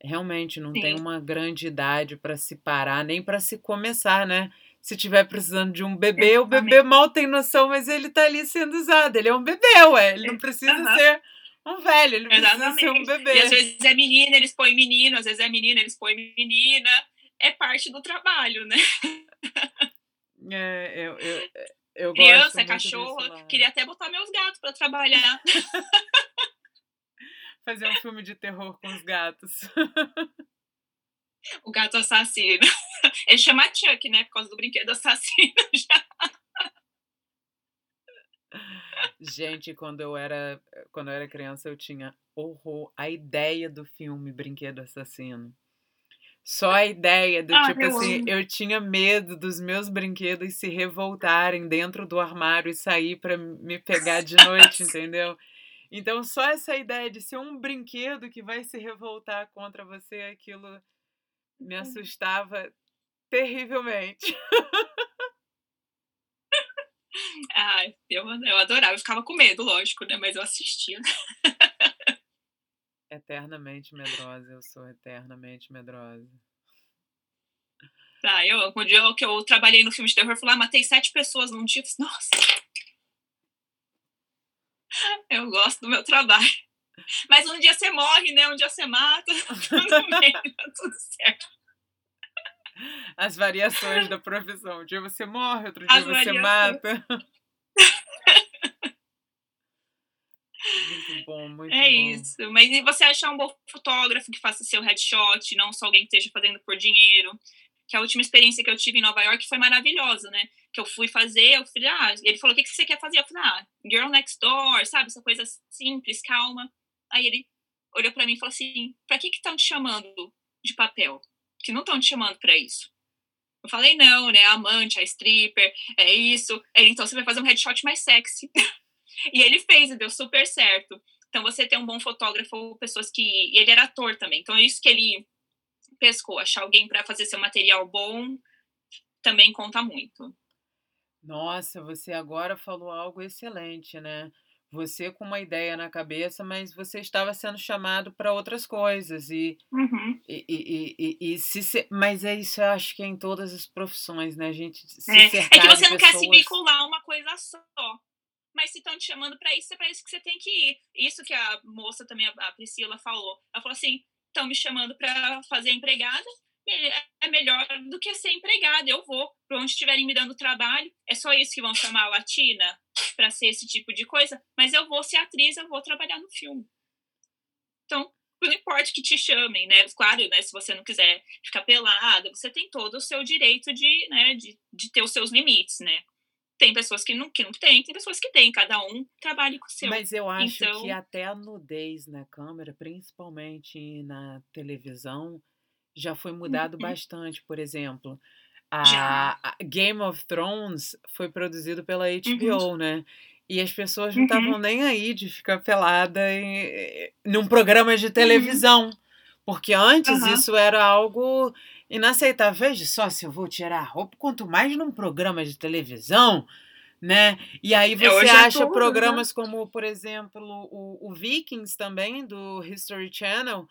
Realmente, não Sim. tem uma grande idade para se parar, nem para se começar, né? Se tiver precisando de um bebê, Exatamente. o bebê mal tem noção, mas ele tá ali sendo usado. Ele é um bebê, ué. Ele não precisa Uhum. ser um velho, ele precisa Exatamente. ser um bebê. E às vezes é menina, eles põem menino, às vezes é menina, eles põem menina. É parte do trabalho, né? É, eu, eu, eu Criança, gosto cachorro. Queria até botar meus gatos para trabalhar. Fazer um filme de terror com os gatos. o gato assassino. Ele chama Chuck, né? Por causa do brinquedo assassino já. Gente, quando eu era quando eu era criança, eu tinha horror a ideia do filme Brinquedo Assassino. Só a ideia do ah, tipo eu assim, amo. eu tinha medo dos meus brinquedos se revoltarem dentro do armário e sair para me pegar de noite, entendeu? Então, só essa ideia de ser um brinquedo que vai se revoltar contra você, aquilo me assustava terrivelmente. Ah, eu, eu adorava, eu ficava com medo, lógico, né? Mas eu assistia. Eternamente medrosa, eu sou eternamente medrosa. Ah, eu, um dia que eu trabalhei no filme de terror, eu falei, ah, matei sete pessoas num dia. Nossa! Eu gosto do meu trabalho. Mas um dia você morre, né? Um dia você mata. Tudo bem, tá tudo certo. As variações da profissão. Um dia você morre, outro dia As você variações. mata. Muito bom, muito É bom. isso. Mas e você achar um bom fotógrafo que faça seu headshot, não só alguém que esteja fazendo por dinheiro. Que a última experiência que eu tive em Nova York foi maravilhosa, né? Que eu fui fazer, eu falei, ah, ele falou, o que, que você quer fazer? Eu falei, ah, Girl Next Door, sabe? Essa coisa simples, calma. Aí ele olhou para mim e falou assim, pra que que estão te chamando de papel? Que não estão te chamando para isso. Eu falei, não, né? A amante, a stripper, é isso. Ele, então você vai fazer um headshot mais sexy. e ele fez, e deu super certo. Então, você ter um bom fotógrafo, pessoas que. E ele era ator também. Então, é isso que ele pescou. Achar alguém para fazer seu material bom também conta muito. Nossa, você agora falou algo excelente, né? Você com uma ideia na cabeça, mas você estava sendo chamado para outras coisas. E, Uhum. e, e, e, e se, mas é isso, eu acho que é em todas as profissões, né? A gente se É, é que você não quer se pessoas. vincular a uma coisa só. Mas se estão te chamando para isso, é para isso que você tem que ir. Isso que a moça também, a Priscila, falou. Ela falou assim: estão me chamando para fazer empregada, é- melhor do que ser empregada. Eu vou para onde estiverem me dando trabalho. É só isso que vão chamar a latina para ser esse tipo de coisa. Mas eu vou ser atriz, eu vou trabalhar no filme. Então, não importa que te chamem, né? Claro, né? Se você não quiser ficar pelada, você tem todo o seu direito de, né, de, de ter os seus limites, né? Tem pessoas que não, que não têm, tem pessoas que têm, cada um trabalha com o seu. Mas eu acho então... que até a nudez na câmera, principalmente na televisão, já foi mudado uhum. bastante. Por exemplo, a, a, Game of Thrones foi produzido pela HBO, uhum. né? E as pessoas não estavam uhum. nem aí de ficar pelada em, num programa de uhum. televisão. Uhum. Porque antes isso era algo inaceitável. Veja só, se eu vou tirar a roupa, quanto mais num programa de televisão, né? E aí é, você é, acha tudo, programas né? como, por exemplo, o, o, Vikings também, do History Channel,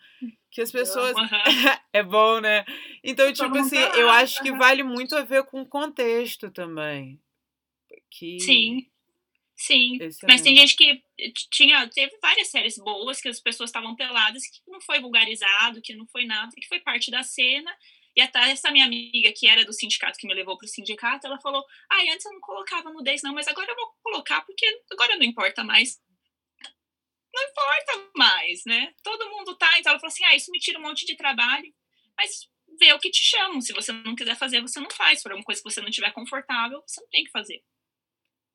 que as pessoas. Uhum. é bom, né? Então, tipo assim, eu acho que vale muito a ver com o contexto também. Que... Sim. Sim, Excelente. mas tem gente que tinha, teve várias séries boas que as pessoas estavam peladas, que não foi vulgarizado, que não foi nada, que foi parte da cena. E até essa minha amiga, que era do sindicato, que me levou para o sindicato, ela falou: ah, antes eu não colocava nudez, não, mas agora eu vou colocar, porque agora não importa mais. Não importa mais, né? Todo mundo tá. Então ela falou assim: ah, isso me tira um monte de trabalho, mas vê o que te chamam. Se você não quiser fazer, você não faz. Se for uma coisa que você não estiver confortável, você não tem que fazer.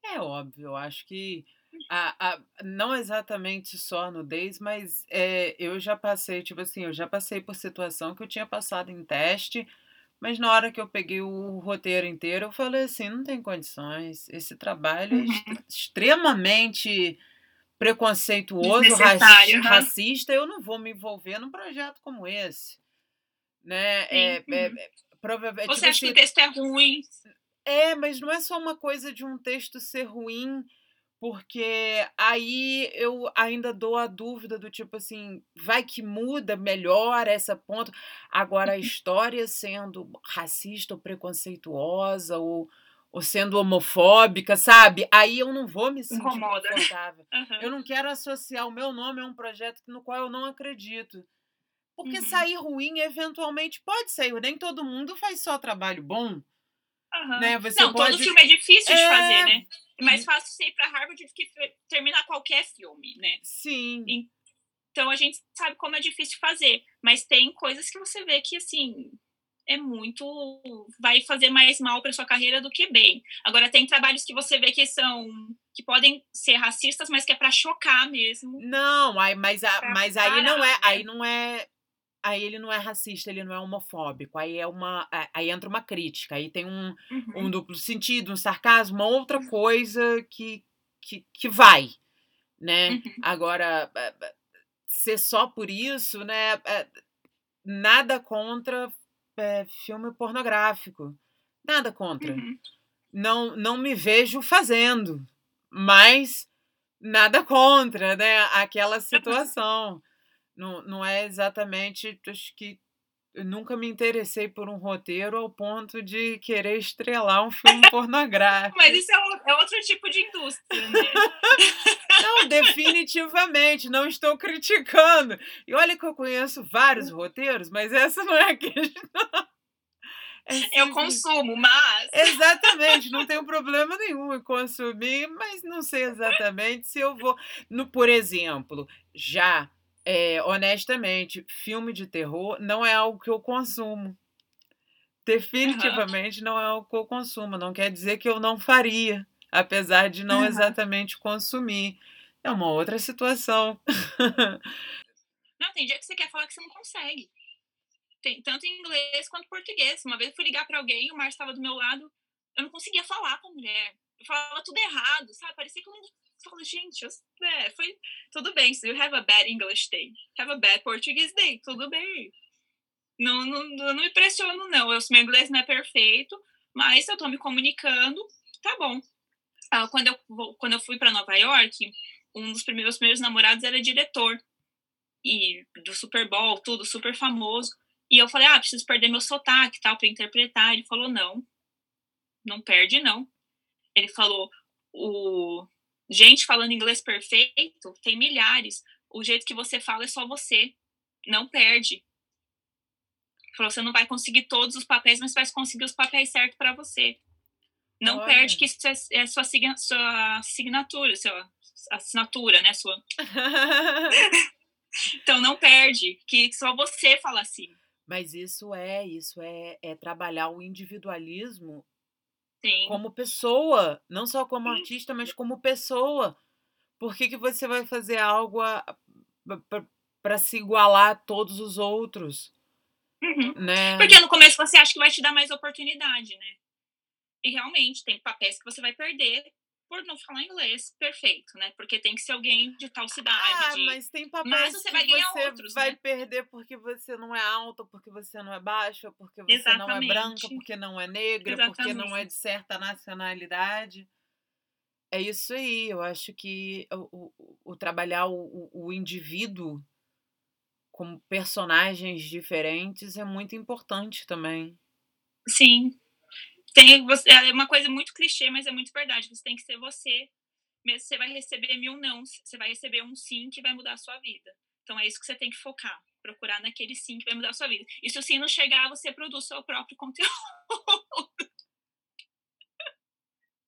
É óbvio, eu acho que a, a, não exatamente só a nudez, mas é, eu já passei, tipo assim, eu já passei por situação que eu tinha passado em teste, mas na hora que eu peguei o roteiro inteiro, eu falei assim, não tem condições, esse trabalho é uhum. extremamente preconceituoso, raci racista, eu não vou me envolver num projeto como esse. Né? É, é, é, provavelmente, Você tipo acha assim, que o texto é ruim? É, mas não é só uma coisa de um texto ser ruim, porque aí eu ainda dou a dúvida do tipo assim, vai que muda, melhora essa ponto. Agora, a história sendo racista ou preconceituosa ou, ou sendo homofóbica, sabe? Aí eu não vou me sentir Incomoda. confortável. Uhum. Eu não quero associar o meu nome a um projeto no qual eu não acredito. Porque uhum. sair ruim, eventualmente, pode sair. Nem todo mundo faz só trabalho bom. Uhum. Né? Você não, pode... todo filme é difícil é... de fazer, né? É mais uhum. fácil você ir pra Harvard do que terminar qualquer filme, né? Sim. Então a gente sabe como é difícil fazer. Mas tem coisas que você vê que, assim, é muito. vai fazer mais mal para sua carreira do que bem. Agora, tem trabalhos que você vê que são. que podem ser racistas, mas que é para chocar mesmo. Não, mas, a, mas aí não é. Aí não é aí ele não é racista, ele não é homofóbico, aí é uma, aí entra uma crítica, aí tem um, uhum. um duplo sentido, um sarcasmo, uma outra uhum. coisa que, que, que vai, né? Uhum. Agora, ser só por isso, né? É, nada contra é, filme pornográfico, nada contra. Uhum. Não, não me vejo fazendo, mas nada contra, né? Aquela situação não, não é exatamente. Acho que eu nunca me interessei por um roteiro ao ponto de querer estrelar um filme pornográfico. Mas isso é, é, outro tipo de indústria, né? Não, definitivamente, não estou criticando. E olha que eu conheço vários roteiros, mas essa não é a questão. É eu consumo, mas. Exatamente, não tenho problema nenhum em consumir, mas não sei exatamente se eu vou. No, por exemplo, já é, honestamente, filme de terror não é algo que eu consumo. Definitivamente uhum. não é algo que eu consumo. Não quer dizer que eu não faria, apesar de não uhum. exatamente consumir. É uma outra situação. Não, tem dia que você quer falar que você não consegue. Tem, tanto em inglês quanto em português. Uma vez eu fui ligar para alguém, o Márcio estava do meu lado, eu não conseguia falar com a mulher. Eu falava tudo errado, sabe? Parecia que eu não falo, gente, eu, é, foi tudo bem. So you have a bad English day, have a bad Portuguese day, tudo bem. Não, não, não me pressiono, não. Eu, meu inglês não é perfeito, mas eu tô me comunicando, tá bom. Ah, quando, eu, quando eu fui para Nova York, um dos primeiros, primeiros namorados era diretor e do Super Bowl, tudo super famoso. E eu falei, ah, preciso perder meu sotaque tal para interpretar. Ele falou, não, não perde não. Ele falou, o Gente falando inglês perfeito, tem milhares. O jeito que você fala é só você. Não perde. Falou, você não vai conseguir todos os papéis, mas vai conseguir os papéis certos para você. Não Olha. perde que isso é, é sua, sua assinatura, sua assinatura, né? Sua. Então não perde, que só você fala assim. Mas isso é, isso é, é trabalhar o individualismo Sim. como pessoa, não só como Sim. artista, mas como pessoa. Por que, que você vai fazer algo para se igualar a todos os outros? Uhum. Né? Porque no começo você acha que vai te dar mais oportunidade, né? E realmente tem papéis que você vai perder por não falar inglês perfeito, né? Porque tem que ser alguém de tal cidade. Ah, de... mas tem papéis mas você que vai ganhar você outros, vai né? perder porque você não é alta, porque você não é baixa, porque você Exatamente. não é branca, porque não é negra, Exatamente. porque não é de certa nacionalidade. É isso aí, eu acho que o, o, o trabalhar o, o indivíduo como personagens diferentes é muito importante também. Sim. Tem, você, é uma coisa muito clichê, mas é muito verdade. Você tem que ser você. Mesmo você vai receber mil não, você vai receber um sim que vai mudar a sua vida. Então é isso que você tem que focar. Procurar naquele sim que vai mudar a sua vida. E se o sim não chegar, você produz seu próprio conteúdo.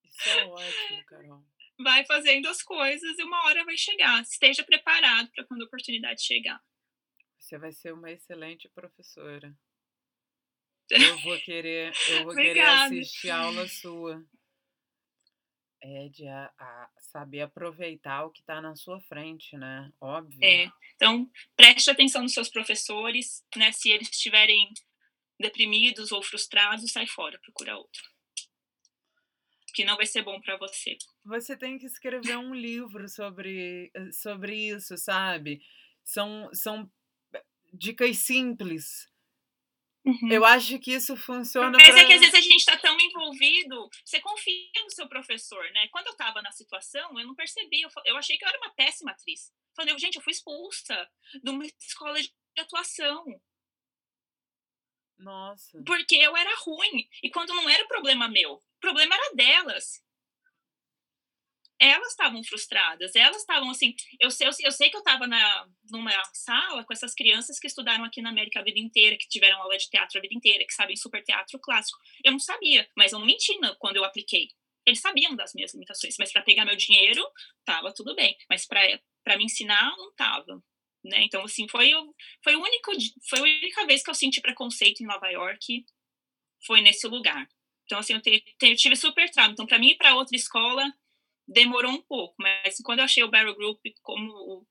Isso é ótimo, Carol. Vai fazendo as coisas e uma hora vai chegar. Esteja preparado para quando a oportunidade chegar. Você vai ser uma excelente professora. Eu vou querer, eu vou querer assistir a aula sua. É de a, a saber aproveitar o que está na sua frente, né? Óbvio. É. Então, preste atenção nos seus professores, né? Se eles estiverem deprimidos ou frustrados, sai fora, procura outro. Que não vai ser bom para você. Você tem que escrever um livro sobre, sobre isso, sabe? São, são dicas simples. Uhum. Eu acho que isso funciona. Mas pra... é que às vezes a gente está tão envolvido, você confia no seu professor, né? Quando eu estava na situação, eu não percebi, eu, eu achei que eu era uma péssima atriz. Falei, gente, eu fui expulsa de uma escola de atuação. Nossa. Porque eu era ruim. E quando não era problema meu, o problema era delas. Elas estavam frustradas, elas estavam assim. Eu sei, eu, sei que eu estava numa sala com essas crianças que estudaram aqui na América a vida inteira, que tiveram aula de teatro a vida inteira, que sabem super teatro clássico. Eu não sabia, mas eu não menti quando eu apliquei. Eles sabiam das minhas limitações, mas para pegar meu dinheiro, tava tudo bem. Mas para me ensinar, não tava. Né? Então, assim, foi, foi, o único, foi a única vez que eu senti preconceito em Nova York, foi nesse lugar. Então, assim, eu, te, te, eu tive super trauma. Então, para mim ir para outra escola, demorou um pouco, mas quando eu achei o Barrel Group, como o,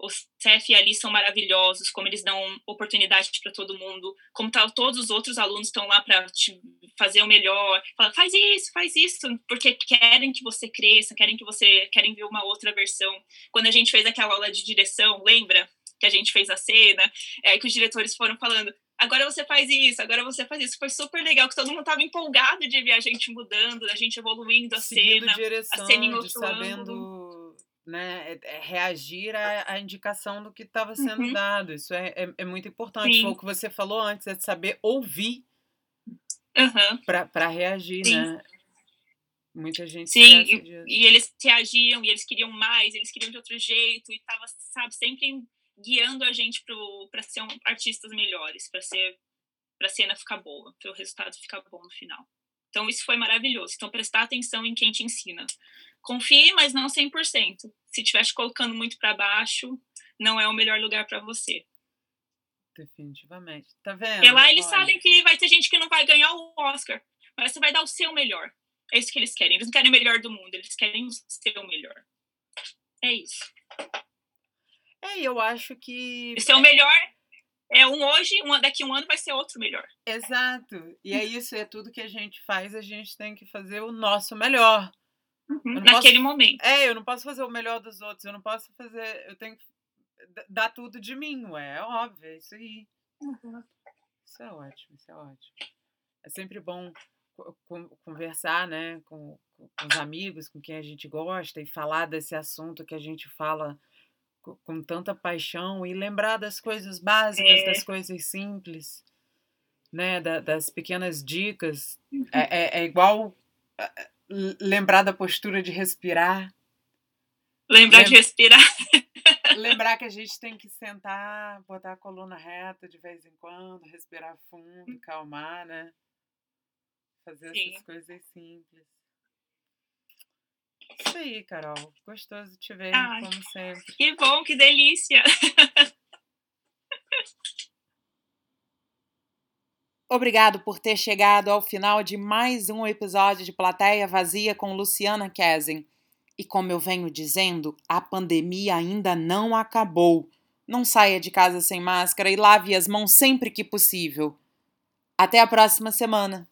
o CEF ali são maravilhosos, como eles dão oportunidade para todo mundo, como tá, todos os outros alunos estão lá para fazer o melhor, fala, faz isso, faz isso, porque querem que você cresça, querem que você, querem ver uma outra versão. Quando a gente fez aquela aula de direção, lembra? Que a gente fez a cena, é, que os diretores foram falando, agora você faz isso, agora você faz isso. Foi super legal, que todo mundo estava empolgado de ver a gente mudando, a gente evoluindo a Seguindo cena, direção, a cena em de sabendo né, reagir à, à, indicação do que estava sendo uhum. dado. Isso é, é, é muito importante. Sim. Foi o que você falou antes, é de saber ouvir uhum. para reagir, Sim. né? Muita gente Sim, e, e eles reagiam, e eles queriam mais, eles queriam de outro jeito, e tava, sabe, sempre guiando a gente para ser um, artistas melhores, para ser para a cena ficar boa, para o resultado ficar bom no final. Então isso foi maravilhoso. Então prestar atenção em quem te ensina. Confie, mas não 100%. Se estiver te colocando muito para baixo, não é o melhor lugar para você. Definitivamente. Tá vendo? Porque lá eles Olha, sabem que vai ter gente que não vai ganhar o Oscar, mas você vai dar o seu melhor. É isso que eles querem. Eles não querem o melhor do mundo, eles querem o seu melhor. É isso. É, eu acho que. E seu melhor é um hoje, um, daqui a um ano vai ser outro melhor. Exato. E é isso, é tudo que a gente faz, a gente tem que fazer o nosso melhor. Uhum, naquele posso- momento. É, eu não posso fazer o melhor dos outros, eu não posso fazer. Eu tenho que dar tudo de mim, ué. É óbvio, é isso aí. Isso é ótimo, isso é ótimo. É sempre bom co- con- conversar, né, com, com os amigos, com quem a gente gosta e falar desse assunto que a gente fala com tanta paixão e lembrar das coisas básicas, É. das coisas simples, né, da- das pequenas dicas. É, é- é igual eh, l- lembrar da postura de respirar, Lembrar de respirar. lembrar que a gente tem que sentar, botar a coluna reta de vez em quando, respirar fundo, calmar, né? Fazer Sim. essas coisas simples. Isso aí, Carol. Gostoso te ver, Ai, como sempre. Que bom, que delícia. Obrigado por ter chegado ao final de mais um episódio de Plateia Vazia com Luciana Kesin. E como eu venho dizendo, a pandemia ainda não acabou. Não saia de casa sem máscara e lave as mãos sempre que possível. Até a próxima semana!